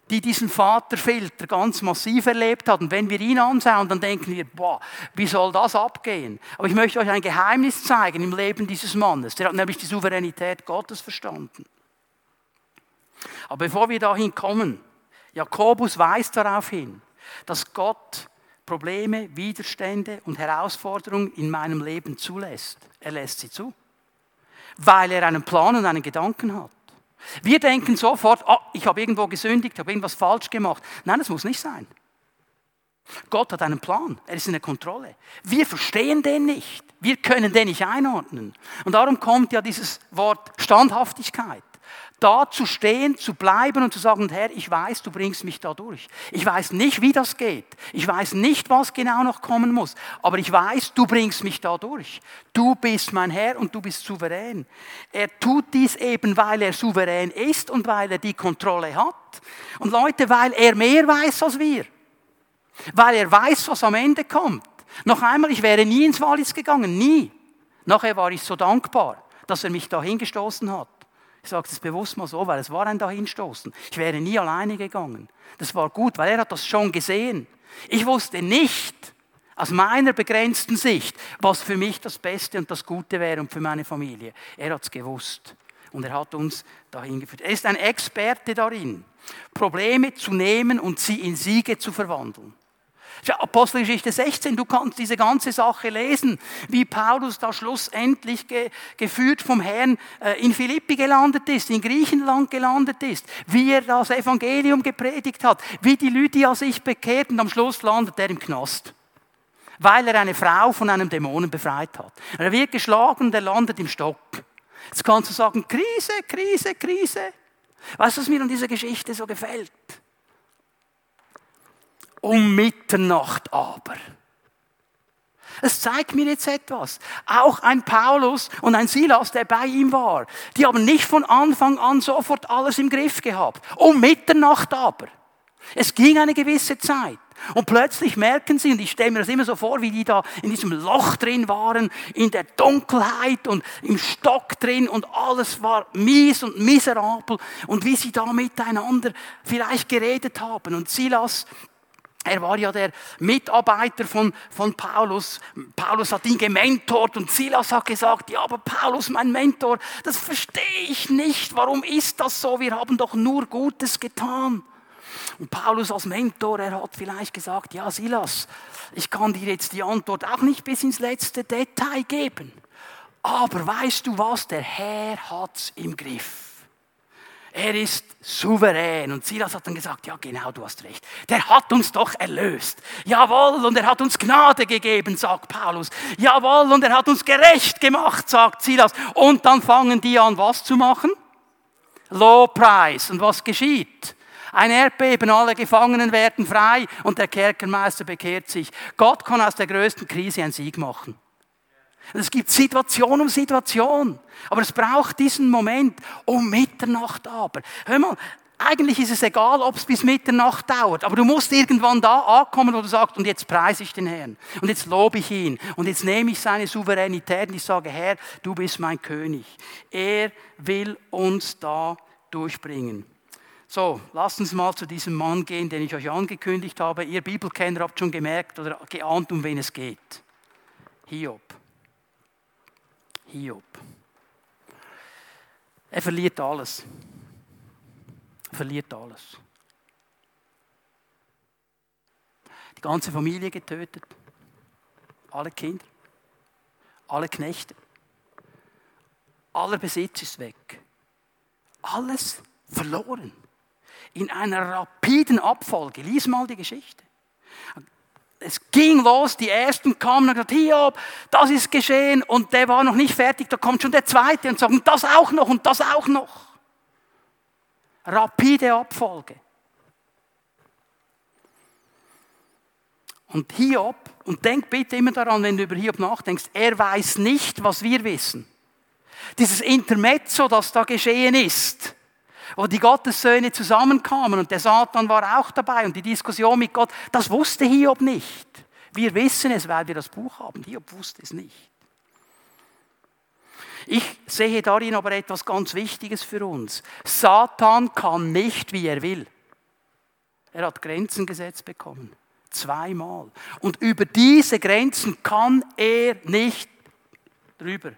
B: die diesen Vaterfilter ganz massiv erlebt hat. Und wenn wir ihn anschauen, dann denken wir, boah, wie soll das abgehen? Aber ich möchte euch ein Geheimnis zeigen im Leben dieses Mannes. Der hat nämlich die Souveränität Gottes verstanden. Aber bevor wir dahin kommen, Jakobus weist darauf hin, dass Gott Probleme, Widerstände und Herausforderungen in meinem Leben zulässt. Er lässt sie zu, weil er einen Plan und einen Gedanken hat. Wir denken sofort, oh, ich habe irgendwo gesündigt, habe irgendwas falsch gemacht. Nein, das muss nicht sein. Gott hat einen Plan, er ist in der Kontrolle. Wir verstehen den nicht, wir können den nicht einordnen. Und darum kommt ja dieses Wort Standhaftigkeit da zu stehen, zu bleiben und zu sagen, Herr, ich weiß, du bringst mich da durch. Ich weiß nicht, wie das geht. Ich weiß nicht, was genau noch kommen muss. Aber ich weiß, du bringst mich da durch. Du bist mein Herr und du bist souverän. Er tut dies eben, weil er souverän ist und weil er die Kontrolle hat. Und Leute, weil er mehr weiß als wir. Weil er weiß, was am Ende kommt. Noch einmal, ich wäre nie ins Wallis gegangen, nie. Nachher war ich so dankbar, dass er mich da hingestoßen hat. Ich sage das bewusst mal so, weil es war ein Dahinstoßen. Ich wäre nie alleine gegangen. Das war gut, weil er hat das schon gesehen. Ich wusste nicht, aus meiner begrenzten Sicht, was für mich das Beste und das Gute wäre und für meine Familie. Er hat es gewusst und er hat uns dahin geführt. Er ist ein Experte darin, Probleme zu nehmen und sie in Siege zu verwandeln. Apostelgeschichte 16, du kannst diese ganze Sache lesen, wie Paulus da schlussendlich ge, geführt vom Herrn äh, in Philippi gelandet ist, in Griechenland gelandet ist, wie er das Evangelium gepredigt hat, wie die Lydia sich bekehrt und am Schluss landet er im Knast. Weil er eine Frau von einem Dämonen befreit hat. Er wird geschlagen und er landet im Stock. Jetzt kannst du sagen, Krise, Krise, Krise. Weißt du, was mir an dieser Geschichte so gefällt? Um Mitternacht aber. Es zeigt mir jetzt etwas. Auch ein Paulus und ein Silas, der bei ihm war, die haben nicht von Anfang an sofort alles im Griff gehabt. Um Mitternacht aber. Es ging eine gewisse Zeit. Und plötzlich merken sie, und ich stelle mir das immer so vor, wie die da in diesem Loch drin waren, in der Dunkelheit und im Stock drin und alles war mies und miserabel und wie sie da miteinander vielleicht geredet haben. Und Silas er war ja der Mitarbeiter von, von Paulus. Paulus hat ihn gementort und Silas hat gesagt, ja, aber Paulus, mein Mentor, das verstehe ich nicht. Warum ist das so? Wir haben doch nur Gutes getan. Und Paulus als Mentor, er hat vielleicht gesagt, ja, Silas, ich kann dir jetzt die Antwort auch nicht bis ins letzte Detail geben. Aber weißt du was? Der Herr hat's im Griff. Er ist souverän. Und Silas hat dann gesagt, ja genau, du hast recht. Der hat uns doch erlöst. Jawohl, und er hat uns Gnade gegeben, sagt Paulus. Jawohl, und er hat uns gerecht gemacht, sagt Silas. Und dann fangen die an, was zu machen? Lowpreis. Und was geschieht? Ein Erdbeben, alle Gefangenen werden frei und der Kerkermeister bekehrt sich. Gott kann aus der größten Krise einen Sieg machen. Es gibt Situation um Situation. Aber es braucht diesen Moment um Mitternacht aber. Hör mal, eigentlich ist es egal, ob es bis Mitternacht dauert, aber du musst irgendwann da ankommen, wo du sagst, und jetzt preise ich den Herrn, und jetzt lobe ich ihn, und jetzt nehme ich seine Souveränität und ich sage, Herr, du bist mein König. Er will uns da durchbringen. So, lasst uns mal zu diesem Mann gehen, den ich euch angekündigt habe. Ihr Bibelkenner habt schon gemerkt oder geahnt, um wen es geht. Hiob. Hiob. Er verliert alles. Er verliert alles. Die ganze Familie getötet. Alle Kinder. Alle Knechte. Aller Besitz ist weg. Alles verloren. In einer rapiden Abfolge. Lies mal die Geschichte es ging los, die ersten kamen und gesagt, Hiob, das ist geschehen und der war noch nicht fertig, da kommt schon der zweite und sagt, das auch noch und das auch noch. Rapide Abfolge. Und Hiob, und denk bitte immer daran, wenn du über Hiob nachdenkst, er weiß nicht, was wir wissen. Dieses Intermezzo, das da geschehen ist, wo die Gottessöhne zusammenkamen und der Satan war auch dabei und die Diskussion mit Gott, das wusste Hiob nicht. Wir wissen es, weil wir das Buch haben. Hiob wusste es nicht. Ich sehe darin aber etwas ganz Wichtiges für uns. Satan kann nicht, wie er will. Er hat Grenzen gesetzt bekommen. Zweimal. Und über diese Grenzen kann er nicht drüber.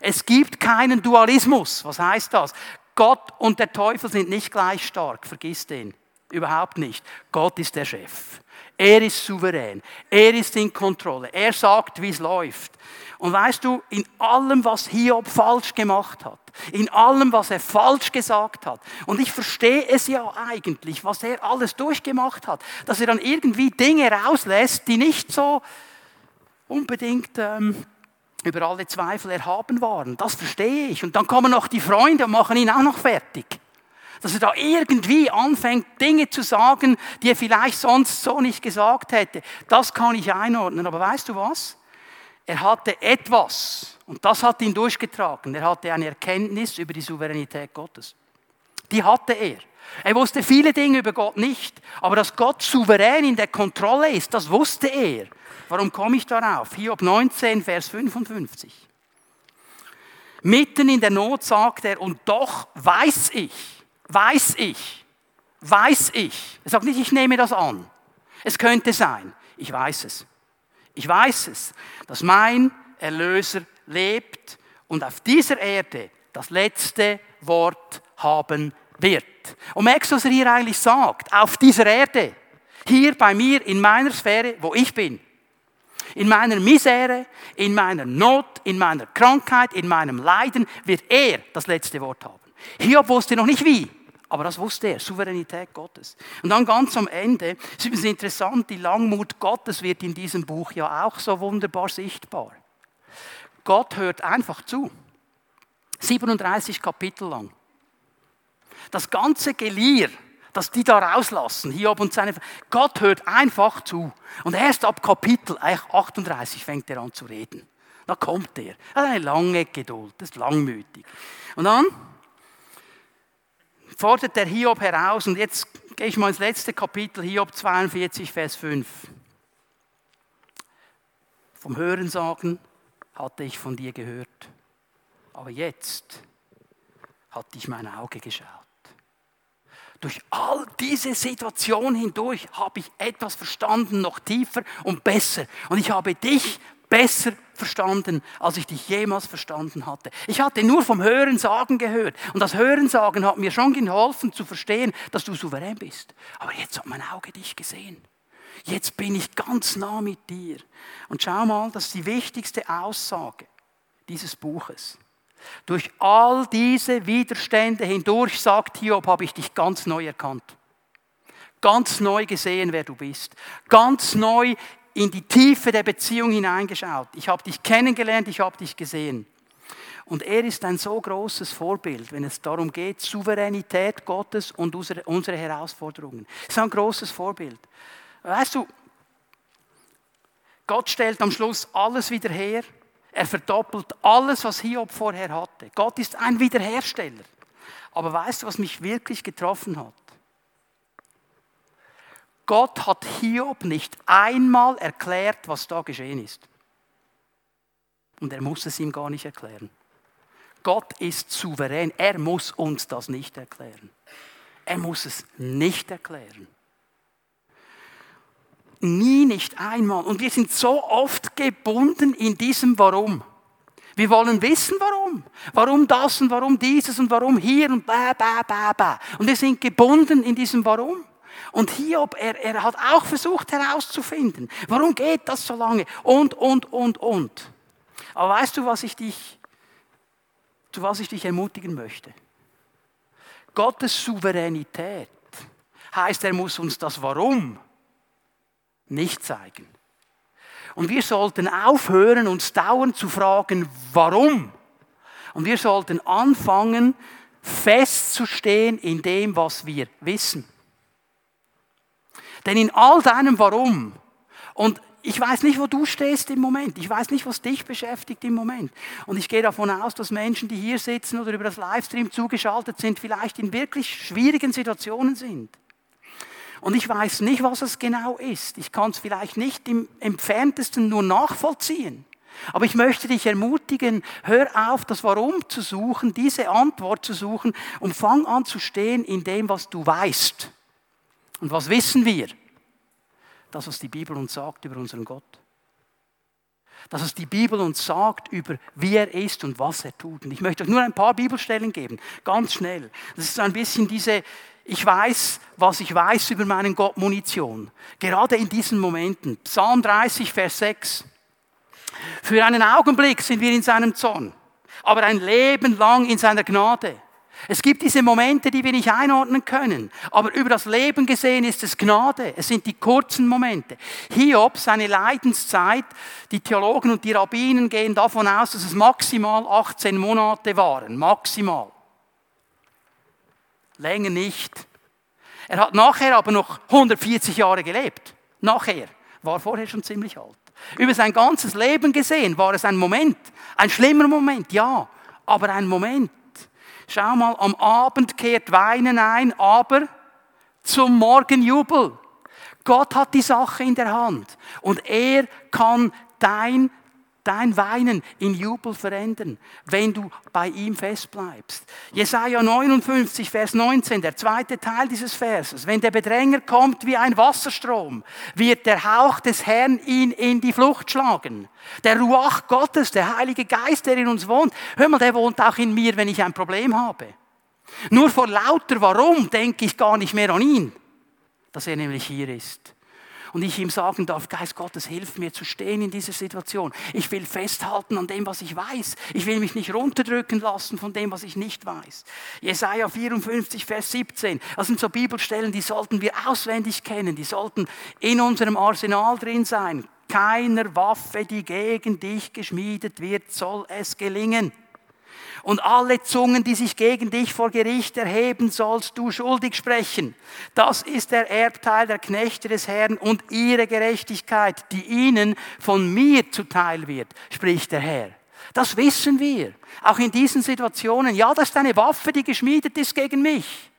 B: Es gibt keinen Dualismus. Was heißt das? Gott und der Teufel sind nicht gleich stark. Vergiss den. Überhaupt nicht. Gott ist der Chef. Er ist souverän. Er ist in Kontrolle. Er sagt, wie es läuft. Und weißt du, in allem, was Hiob falsch gemacht hat, in allem, was er falsch gesagt hat, und ich verstehe es ja eigentlich, was er alles durchgemacht hat, dass er dann irgendwie Dinge rauslässt, die nicht so unbedingt ähm, über alle Zweifel erhaben waren. Das verstehe ich. Und dann kommen noch die Freunde und machen ihn auch noch fertig. Dass er da irgendwie anfängt, Dinge zu sagen, die er vielleicht sonst so nicht gesagt hätte. Das kann ich einordnen. Aber weißt du was? Er hatte etwas, und das hat ihn durchgetragen. Er hatte eine Erkenntnis über die Souveränität Gottes. Die hatte er. Er wusste viele Dinge über Gott nicht, aber dass Gott souverän in der Kontrolle ist, das wusste er. Warum komme ich darauf? Hiob 19, Vers 55. Mitten in der Not sagt er, und doch weiß ich, weiß ich, weiß ich. Er sagt nicht, ich nehme das an. Es könnte sein. Ich weiß es. Ich weiß es, dass mein Erlöser lebt und auf dieser Erde das letzte Wort haben wird. Und merkst du, was er hier eigentlich sagt? Auf dieser Erde, hier bei mir in meiner Sphäre, wo ich bin. In meiner Misere, in meiner Not, in meiner Krankheit, in meinem Leiden wird er das letzte Wort haben. Hiob wusste noch nicht wie, aber das wusste er, Souveränität Gottes. Und dann ganz am Ende, es ist interessant, die Langmut Gottes wird in diesem Buch ja auch so wunderbar sichtbar. Gott hört einfach zu. 37 Kapitel lang. Das ganze Gelier, dass die da rauslassen, Hiob und seine. Gott hört einfach zu. Und erst ab Kapitel 38 fängt er an zu reden. Da kommt er. Er hat eine lange Geduld, das ist langmütig. Und dann fordert der Hiob heraus, und jetzt gehe ich mal ins letzte Kapitel, Hiob 42, Vers 5. Vom Hörensagen hatte ich von dir gehört, aber jetzt hat dich mein Auge geschaut. Durch all diese Situation hindurch habe ich etwas verstanden, noch tiefer und besser. Und ich habe dich besser verstanden, als ich dich jemals verstanden hatte. Ich hatte nur vom Hörensagen gehört. Und das Hörensagen hat mir schon geholfen zu verstehen, dass du souverän bist. Aber jetzt hat mein Auge dich gesehen. Jetzt bin ich ganz nah mit dir. Und schau mal, das ist die wichtigste Aussage dieses Buches. Durch all diese Widerstände hindurch, sagt Hiob, habe ich dich ganz neu erkannt. Ganz neu gesehen, wer du bist. Ganz neu in die Tiefe der Beziehung hineingeschaut. Ich habe dich kennengelernt, ich habe dich gesehen. Und er ist ein so großes Vorbild, wenn es darum geht, Souveränität Gottes und unsere Herausforderungen. Es ist ein großes Vorbild. Weißt du, Gott stellt am Schluss alles wieder her. Er verdoppelt alles, was Hiob vorher hatte. Gott ist ein Wiederhersteller. Aber weißt du, was mich wirklich getroffen hat? Gott hat Hiob nicht einmal erklärt, was da geschehen ist. Und er muss es ihm gar nicht erklären. Gott ist souverän. Er muss uns das nicht erklären. Er muss es nicht erklären. Nie, nicht einmal. Und wir sind so oft gebunden in diesem Warum. Wir wollen wissen, warum. Warum das und warum dieses und warum hier und bä, bä, bä, bä. Und wir sind gebunden in diesem Warum. Und Hiob, er, er hat auch versucht herauszufinden, warum geht das so lange und, und, und, und. Aber weißt du, was ich dich, zu was ich dich ermutigen möchte? Gottes Souveränität heißt, er muss uns das Warum nicht zeigen. Und wir sollten aufhören, uns dauernd zu fragen, warum. Und wir sollten anfangen, festzustehen in dem, was wir wissen. Denn in all deinem Warum, und ich weiß nicht, wo du stehst im Moment. Ich weiß nicht, was dich beschäftigt im Moment. Und ich gehe davon aus, dass Menschen, die hier sitzen oder über das Livestream zugeschaltet sind, vielleicht in wirklich schwierigen Situationen sind. Und ich weiß nicht, was es genau ist. Ich kann es vielleicht nicht im entferntesten nur nachvollziehen. Aber ich möchte dich ermutigen, hör auf, das Warum zu suchen, diese Antwort zu suchen und fang an zu stehen in dem, was du weißt. Und was wissen wir? Das, was die Bibel uns sagt über unseren Gott. Das, was die Bibel uns sagt über wie er ist und was er tut. Und ich möchte euch nur ein paar Bibelstellen geben, ganz schnell. Das ist ein bisschen diese, ich weiß, was ich weiß über meinen Gott Munition. Gerade in diesen Momenten. Psalm 30, Vers 6. Für einen Augenblick sind wir in seinem Zorn, aber ein Leben lang in seiner Gnade. Es gibt diese Momente, die wir nicht einordnen können. Aber über das Leben gesehen ist es Gnade. Es sind die kurzen Momente. Hiob, seine Leidenszeit, die Theologen und die Rabbinen gehen davon aus, dass es maximal 18 Monate waren. Maximal. Länger nicht. Er hat nachher aber noch 140 Jahre gelebt. Nachher. War vorher schon ziemlich alt. Über sein ganzes Leben gesehen war es ein Moment. Ein schlimmer Moment, ja. Aber ein Moment. Schau mal, am Abend kehrt Weinen ein, aber zum Morgenjubel. Gott hat die Sache in der Hand und er kann dein dein Weinen in Jubel verändern, wenn du bei ihm festbleibst. Jesaja 59, Vers 19, der zweite Teil dieses Verses. Wenn der Bedränger kommt wie ein Wasserstrom, wird der Hauch des Herrn ihn in die Flucht schlagen. Der Ruach Gottes, der Heilige Geist, der in uns wohnt, hör mal, der wohnt auch in mir, wenn ich ein Problem habe. Nur vor lauter Warum denke ich gar nicht mehr an ihn, dass er nämlich hier ist und ich ihm sagen darf, Geist Gottes, hilf mir zu stehen in dieser Situation. Ich will festhalten an dem, was ich weiß. Ich will mich nicht runterdrücken lassen von dem, was ich nicht weiß. Jesaja 54, Vers 17. Das sind so Bibelstellen, die sollten wir auswendig kennen. Die sollten in unserem Arsenal drin sein. Keiner Waffe, die gegen dich geschmiedet wird, soll es gelingen und alle Zungen, die sich gegen dich vor Gericht erheben, sollst du schuldig sprechen. Das ist der Erbteil der Knechte des Herrn und ihre Gerechtigkeit, die ihnen von mir zuteil wird, spricht der Herr. Das wissen wir. Auch in diesen Situationen. Ja, das ist eine Waffe, die geschmiedet ist gegen mich.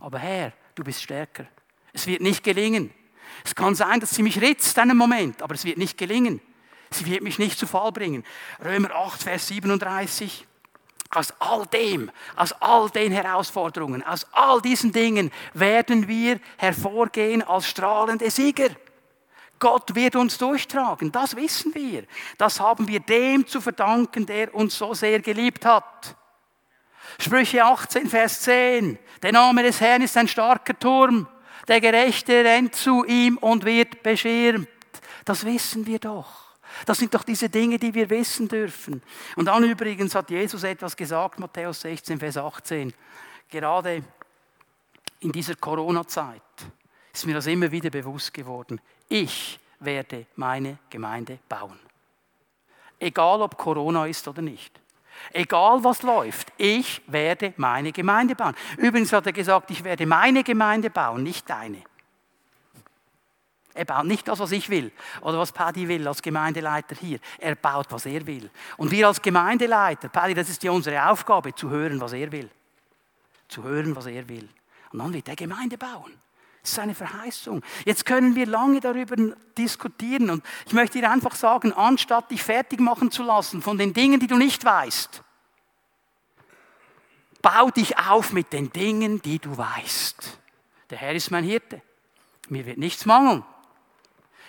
B: Aber Herr, du bist stärker. Es wird nicht gelingen. Es kann sein, dass sie mich ritzt einen Moment, aber es wird nicht gelingen. Sie wird mich nicht zu Fall bringen. Römer 8, Vers 37. Aus all dem, aus all den Herausforderungen, aus all diesen Dingen werden wir hervorgehen als strahlende Sieger. Gott wird uns durchtragen, das wissen wir. Das haben wir dem zu verdanken, der uns so sehr geliebt hat. Sprüche 18, Vers 10. Der Name des Herrn ist ein starker Turm. Der Gerechte rennt zu ihm und wird beschirmt. Das wissen wir doch. Das sind doch diese Dinge, die wir wissen dürfen. Und dann übrigens hat Jesus etwas gesagt, Matthäus 16, Vers 18. Gerade in dieser Corona-Zeit ist mir das immer wieder bewusst geworden. Ich werde meine Gemeinde bauen. Egal ob Corona ist oder nicht. Egal was läuft, ich werde meine Gemeinde bauen. Übrigens hat er gesagt, ich werde meine Gemeinde bauen, nicht deine. Er baut nicht das, was ich will oder was Paddy will als Gemeindeleiter hier. Er baut, was er will. Und wir als Gemeindeleiter, Paddy, das ist ja unsere Aufgabe, zu hören, was er will. Zu hören, was er will. Und dann wird er Gemeinde bauen. Das ist eine Verheißung. Jetzt können wir lange darüber diskutieren und ich möchte dir einfach sagen, anstatt dich fertig machen zu lassen von den Dingen, die du nicht weißt, bau dich auf mit den Dingen, die du weißt. Der Herr ist mein Hirte. Mir wird nichts mangeln.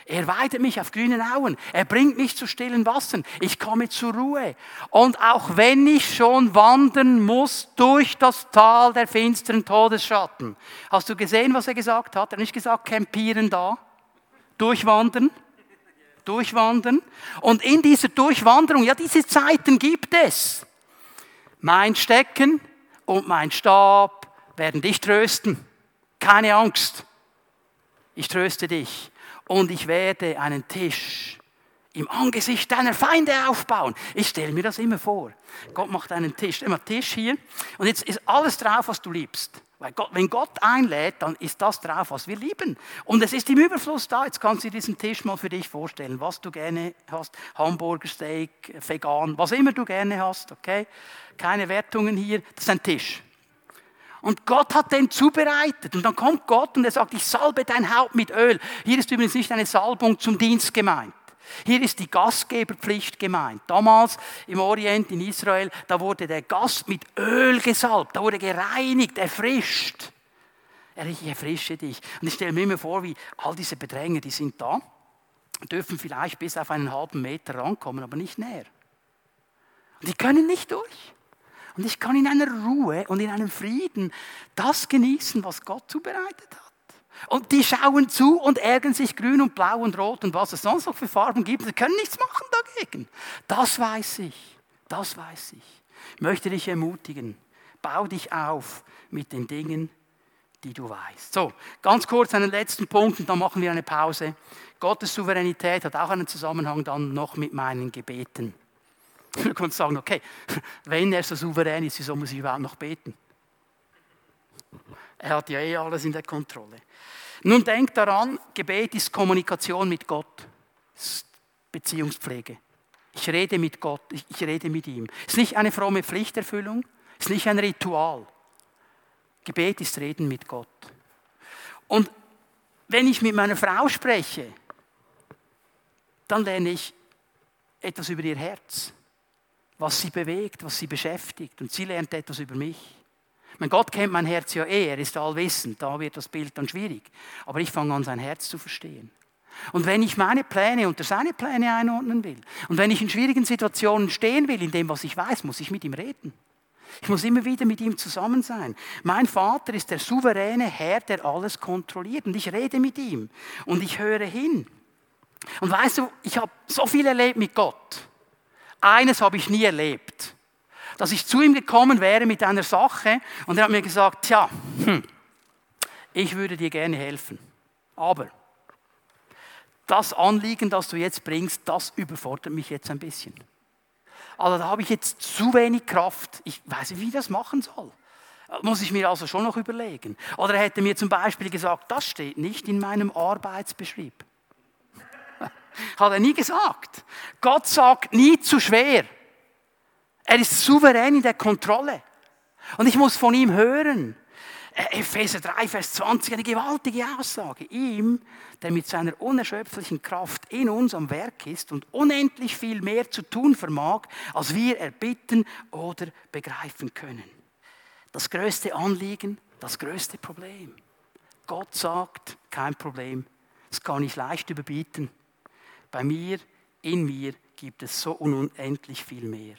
B: Er weidet mich auf grünen Auen. Er bringt mich zu stillen Wassern. Ich komme zur Ruhe. Und auch wenn ich schon wandern muss durch das Tal der finsteren Todesschatten. Hast du gesehen, was er gesagt hat? Er hat nicht gesagt, campieren da. Durchwandern. Durchwandern. Und in dieser Durchwanderung, ja, diese Zeiten gibt es. Mein Stecken und mein Stab werden dich trösten. Keine Angst. Ich tröste dich und ich werde einen Tisch im Angesicht deiner Feinde aufbauen. Ich stelle mir das immer vor. Gott macht einen Tisch, immer Tisch hier und jetzt ist alles drauf, was du liebst. Weil Gott, wenn Gott einlädt, dann ist das drauf, was wir lieben. Und es ist im Überfluss da. Jetzt kannst du dir diesen Tisch mal für dich vorstellen, was du gerne hast. Hamburger Steak, vegan, was immer du gerne hast, okay? Keine Wertungen hier. Das ist ein Tisch. Und Gott hat den zubereitet. Und dann kommt Gott und er sagt, ich salbe dein Haupt mit Öl. Hier ist übrigens nicht eine Salbung zum Dienst gemeint. Hier ist die Gastgeberpflicht gemeint. Damals im Orient, in Israel, da wurde der Gast mit Öl gesalbt, da wurde gereinigt, erfrischt. Ich erfrische dich. Und ich stelle mir immer vor, wie all diese Bedränger, die sind da, dürfen vielleicht bis auf einen halben Meter rankommen, aber nicht näher. Und die können nicht durch. Und ich kann in einer Ruhe und in einem Frieden das genießen, was Gott zubereitet hat. Und die schauen zu und ärgern sich grün und blau und rot und was es sonst noch für Farben gibt. Sie können nichts machen dagegen. Das weiß ich. Das weiß ich. Ich möchte dich ermutigen. Bau dich auf mit den Dingen, die du weißt. So, ganz kurz einen letzten Punkt und dann machen wir eine Pause. Gottes Souveränität hat auch einen Zusammenhang dann noch mit meinen Gebeten. Du kannst sagen, okay, wenn er so souverän ist, wieso muss ich überhaupt noch beten? Er hat ja eh alles in der Kontrolle. Nun denkt daran, Gebet ist Kommunikation mit Gott. Beziehungspflege. Ich rede mit Gott, ich rede mit ihm. Es ist nicht eine fromme Pflichterfüllung, es ist nicht ein Ritual. Gebet ist Reden mit Gott. Und wenn ich mit meiner Frau spreche, dann lerne ich etwas über ihr Herz, was sie bewegt, was sie beschäftigt. Und sie lernt etwas über mich. Mein Gott kennt mein Herz ja eh, er ist allwissend, da wird das Bild dann schwierig. Aber ich fange an, sein Herz zu verstehen. Und wenn ich meine Pläne unter seine Pläne einordnen will, und wenn ich in schwierigen Situationen stehen will, in dem, was ich weiß, muss ich mit ihm reden. Ich muss immer wieder mit ihm zusammen sein. Mein Vater ist der souveräne Herr, der alles kontrolliert. Und ich rede mit ihm. Und ich höre hin. Und weißt du, ich habe so viel erlebt mit Gott. Eines habe ich nie erlebt dass ich zu ihm gekommen wäre mit einer Sache und er hat mir gesagt, tja, hm, ich würde dir gerne helfen, aber das Anliegen, das du jetzt bringst, das überfordert mich jetzt ein bisschen. Also da habe ich jetzt zu wenig Kraft. Ich weiß nicht, wie ich das machen soll. Muss ich mir also schon noch überlegen. Oder er hätte mir zum Beispiel gesagt, das steht nicht in meinem Arbeitsbeschrieb. Hat er nie gesagt. Gott sagt nie zu schwer. Er ist souverän in der Kontrolle. Und ich muss von ihm hören. Äh, Epheser 3, Vers 20, eine gewaltige Aussage. Ihm, der mit seiner unerschöpflichen Kraft in uns am Werk ist und unendlich viel mehr zu tun vermag, als wir erbitten oder begreifen können. Das größte Anliegen, das größte Problem. Gott sagt, kein Problem, das kann ich leicht überbieten. Bei mir, in mir gibt es so unendlich viel mehr.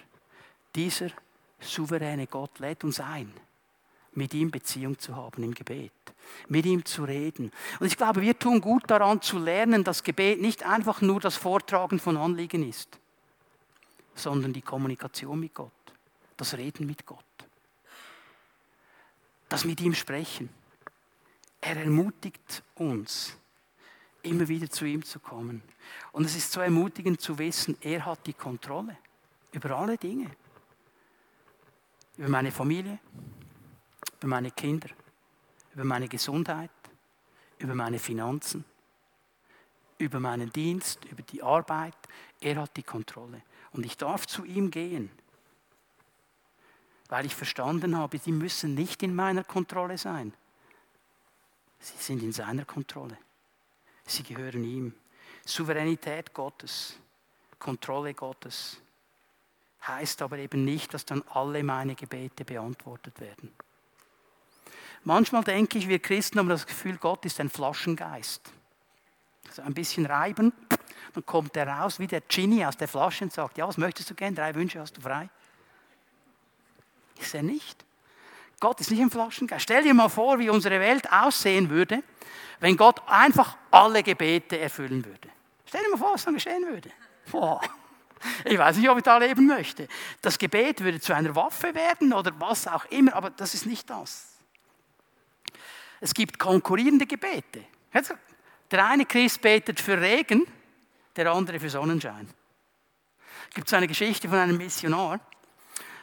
B: Dieser souveräne Gott lädt uns ein, mit ihm Beziehung zu haben im Gebet, mit ihm zu reden. Und ich glaube, wir tun gut daran zu lernen, dass Gebet nicht einfach nur das Vortragen von Anliegen ist, sondern die Kommunikation mit Gott, das Reden mit Gott, das mit ihm sprechen. Er ermutigt uns, immer wieder zu ihm zu kommen. Und es ist so ermutigend zu wissen, er hat die Kontrolle über alle Dinge über meine Familie, über meine Kinder, über meine Gesundheit, über meine Finanzen, über meinen Dienst, über die Arbeit. Er hat die Kontrolle. Und ich darf zu ihm gehen, weil ich verstanden habe, sie müssen nicht in meiner Kontrolle sein. Sie sind in seiner Kontrolle. Sie gehören ihm. Souveränität Gottes, Kontrolle Gottes, heißt aber eben nicht, dass dann alle meine Gebete beantwortet werden. Manchmal denke ich, wir Christen haben das Gefühl, Gott ist ein Flaschengeist. Also ein bisschen reiben, dann kommt er raus wie der Genie aus der Flasche und sagt, ja, was möchtest du gern? Drei Wünsche hast du frei. Ist er nicht. Gott ist nicht ein Flaschengeist. Stell dir mal vor, wie unsere Welt aussehen würde, wenn Gott einfach alle Gebete erfüllen würde. Stell dir mal vor, was dann geschehen würde. Boah. Ich weiß nicht, ob ich da leben möchte. Das Gebet würde zu einer Waffe werden oder was auch immer, aber das ist nicht das. Es gibt konkurrierende Gebete. Der eine Christ betet für Regen, der andere für Sonnenschein. Es gibt so eine Geschichte von einem Missionar,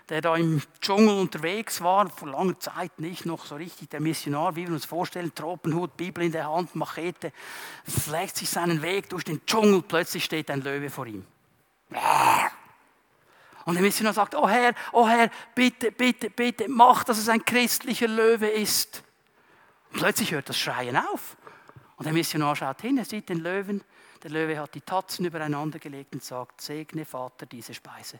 B: der da im Dschungel unterwegs war, vor langer Zeit nicht noch so richtig der Missionar, wie wir uns vorstellen, Tropenhut, Bibel in der Hand, Machete, schlägt sich seinen Weg durch den Dschungel, plötzlich steht ein Löwe vor ihm. Und der Missionar sagt, oh Herr, oh Herr, bitte, bitte, bitte, mach, dass es ein christlicher Löwe ist. Und plötzlich hört das Schreien auf. Und der Missionar schaut hin, er sieht den Löwen, der Löwe hat die Tatzen übereinander gelegt und sagt, segne Vater diese Speise.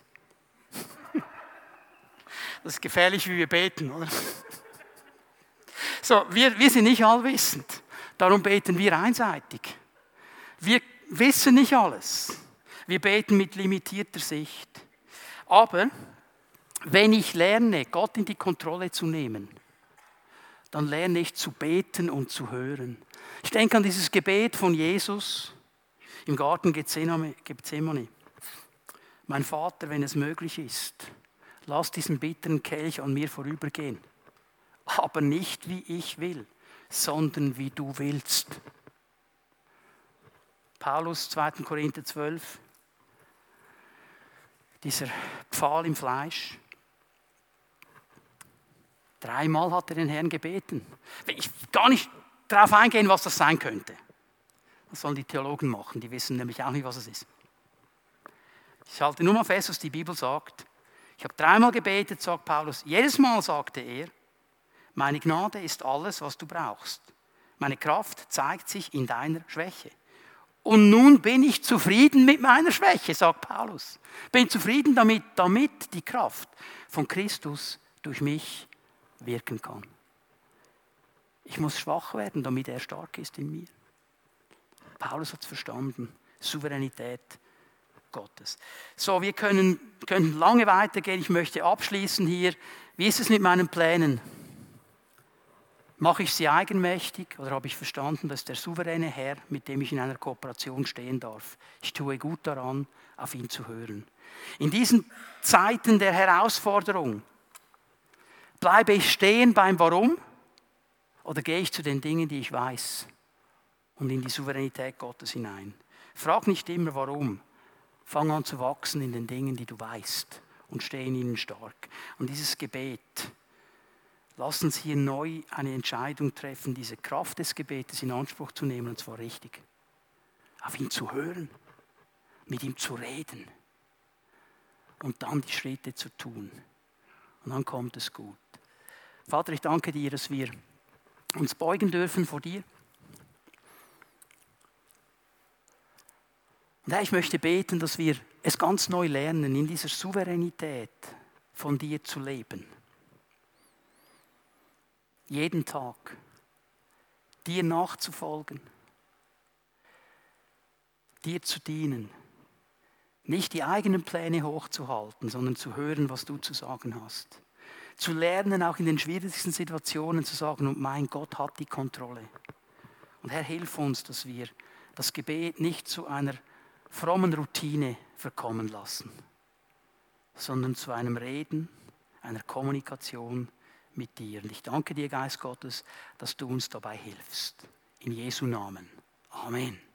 B: Das ist gefährlich, wie wir beten, oder? So, wir, wir sind nicht allwissend. Darum beten wir einseitig. Wir wissen nicht alles. Wir beten mit limitierter Sicht. Aber wenn ich lerne, Gott in die Kontrolle zu nehmen, dann lerne ich zu beten und zu hören. Ich denke an dieses Gebet von Jesus im Garten Gethsemane. Mein Vater, wenn es möglich ist, lass diesen bitteren Kelch an mir vorübergehen. Aber nicht wie ich will, sondern wie du willst. Paulus, 2. Korinther 12, dieser Pfahl im Fleisch. Dreimal hat er den Herrn gebeten. Ich gar nicht darauf eingehen, was das sein könnte. Das sollen die Theologen machen, die wissen nämlich auch nicht, was es ist. Ich halte nur mal fest, was die Bibel sagt. Ich habe dreimal gebetet, sagt Paulus. Jedes Mal sagte er, meine Gnade ist alles, was du brauchst. Meine Kraft zeigt sich in deiner Schwäche. Und nun bin ich zufrieden mit meiner Schwäche, sagt Paulus. Bin zufrieden damit, damit die Kraft von Christus durch mich wirken kann. Ich muss schwach werden, damit er stark ist in mir. Paulus hat es verstanden. Souveränität Gottes. So, wir können, können lange weitergehen. Ich möchte abschließen hier. Wie ist es mit meinen Plänen? Mache ich sie eigenmächtig oder habe ich verstanden, dass der souveräne Herr, mit dem ich in einer Kooperation stehen darf? Ich tue gut daran, auf ihn zu hören. In diesen Zeiten der Herausforderung bleibe ich stehen beim Warum oder gehe ich zu den Dingen, die ich weiß und in die Souveränität Gottes hinein? Frag nicht immer warum, Fang an zu wachsen in den Dingen, die du weißt und steh in ihnen stark. Und dieses Gebet, lass uns hier neu eine Entscheidung treffen, diese Kraft des Gebetes in Anspruch zu nehmen, und zwar richtig. Auf ihn zu hören, mit ihm zu reden und dann die Schritte zu tun. Und dann kommt es gut. Vater, ich danke dir, dass wir uns beugen dürfen vor dir. Und Herr, ich möchte beten, dass wir es ganz neu lernen, in dieser Souveränität von dir zu leben. Jeden Tag dir nachzufolgen, dir zu dienen, nicht die eigenen Pläne hochzuhalten, sondern zu hören, was du zu sagen hast. Zu lernen, auch in den schwierigsten Situationen zu sagen, und mein Gott hat die Kontrolle. Und Herr, hilf uns, dass wir das Gebet nicht zu einer frommen Routine verkommen lassen, sondern zu einem Reden, einer Kommunikation mit dir. Und ich danke dir, Geist Gottes, dass du uns dabei hilfst. In Jesu Namen. Amen.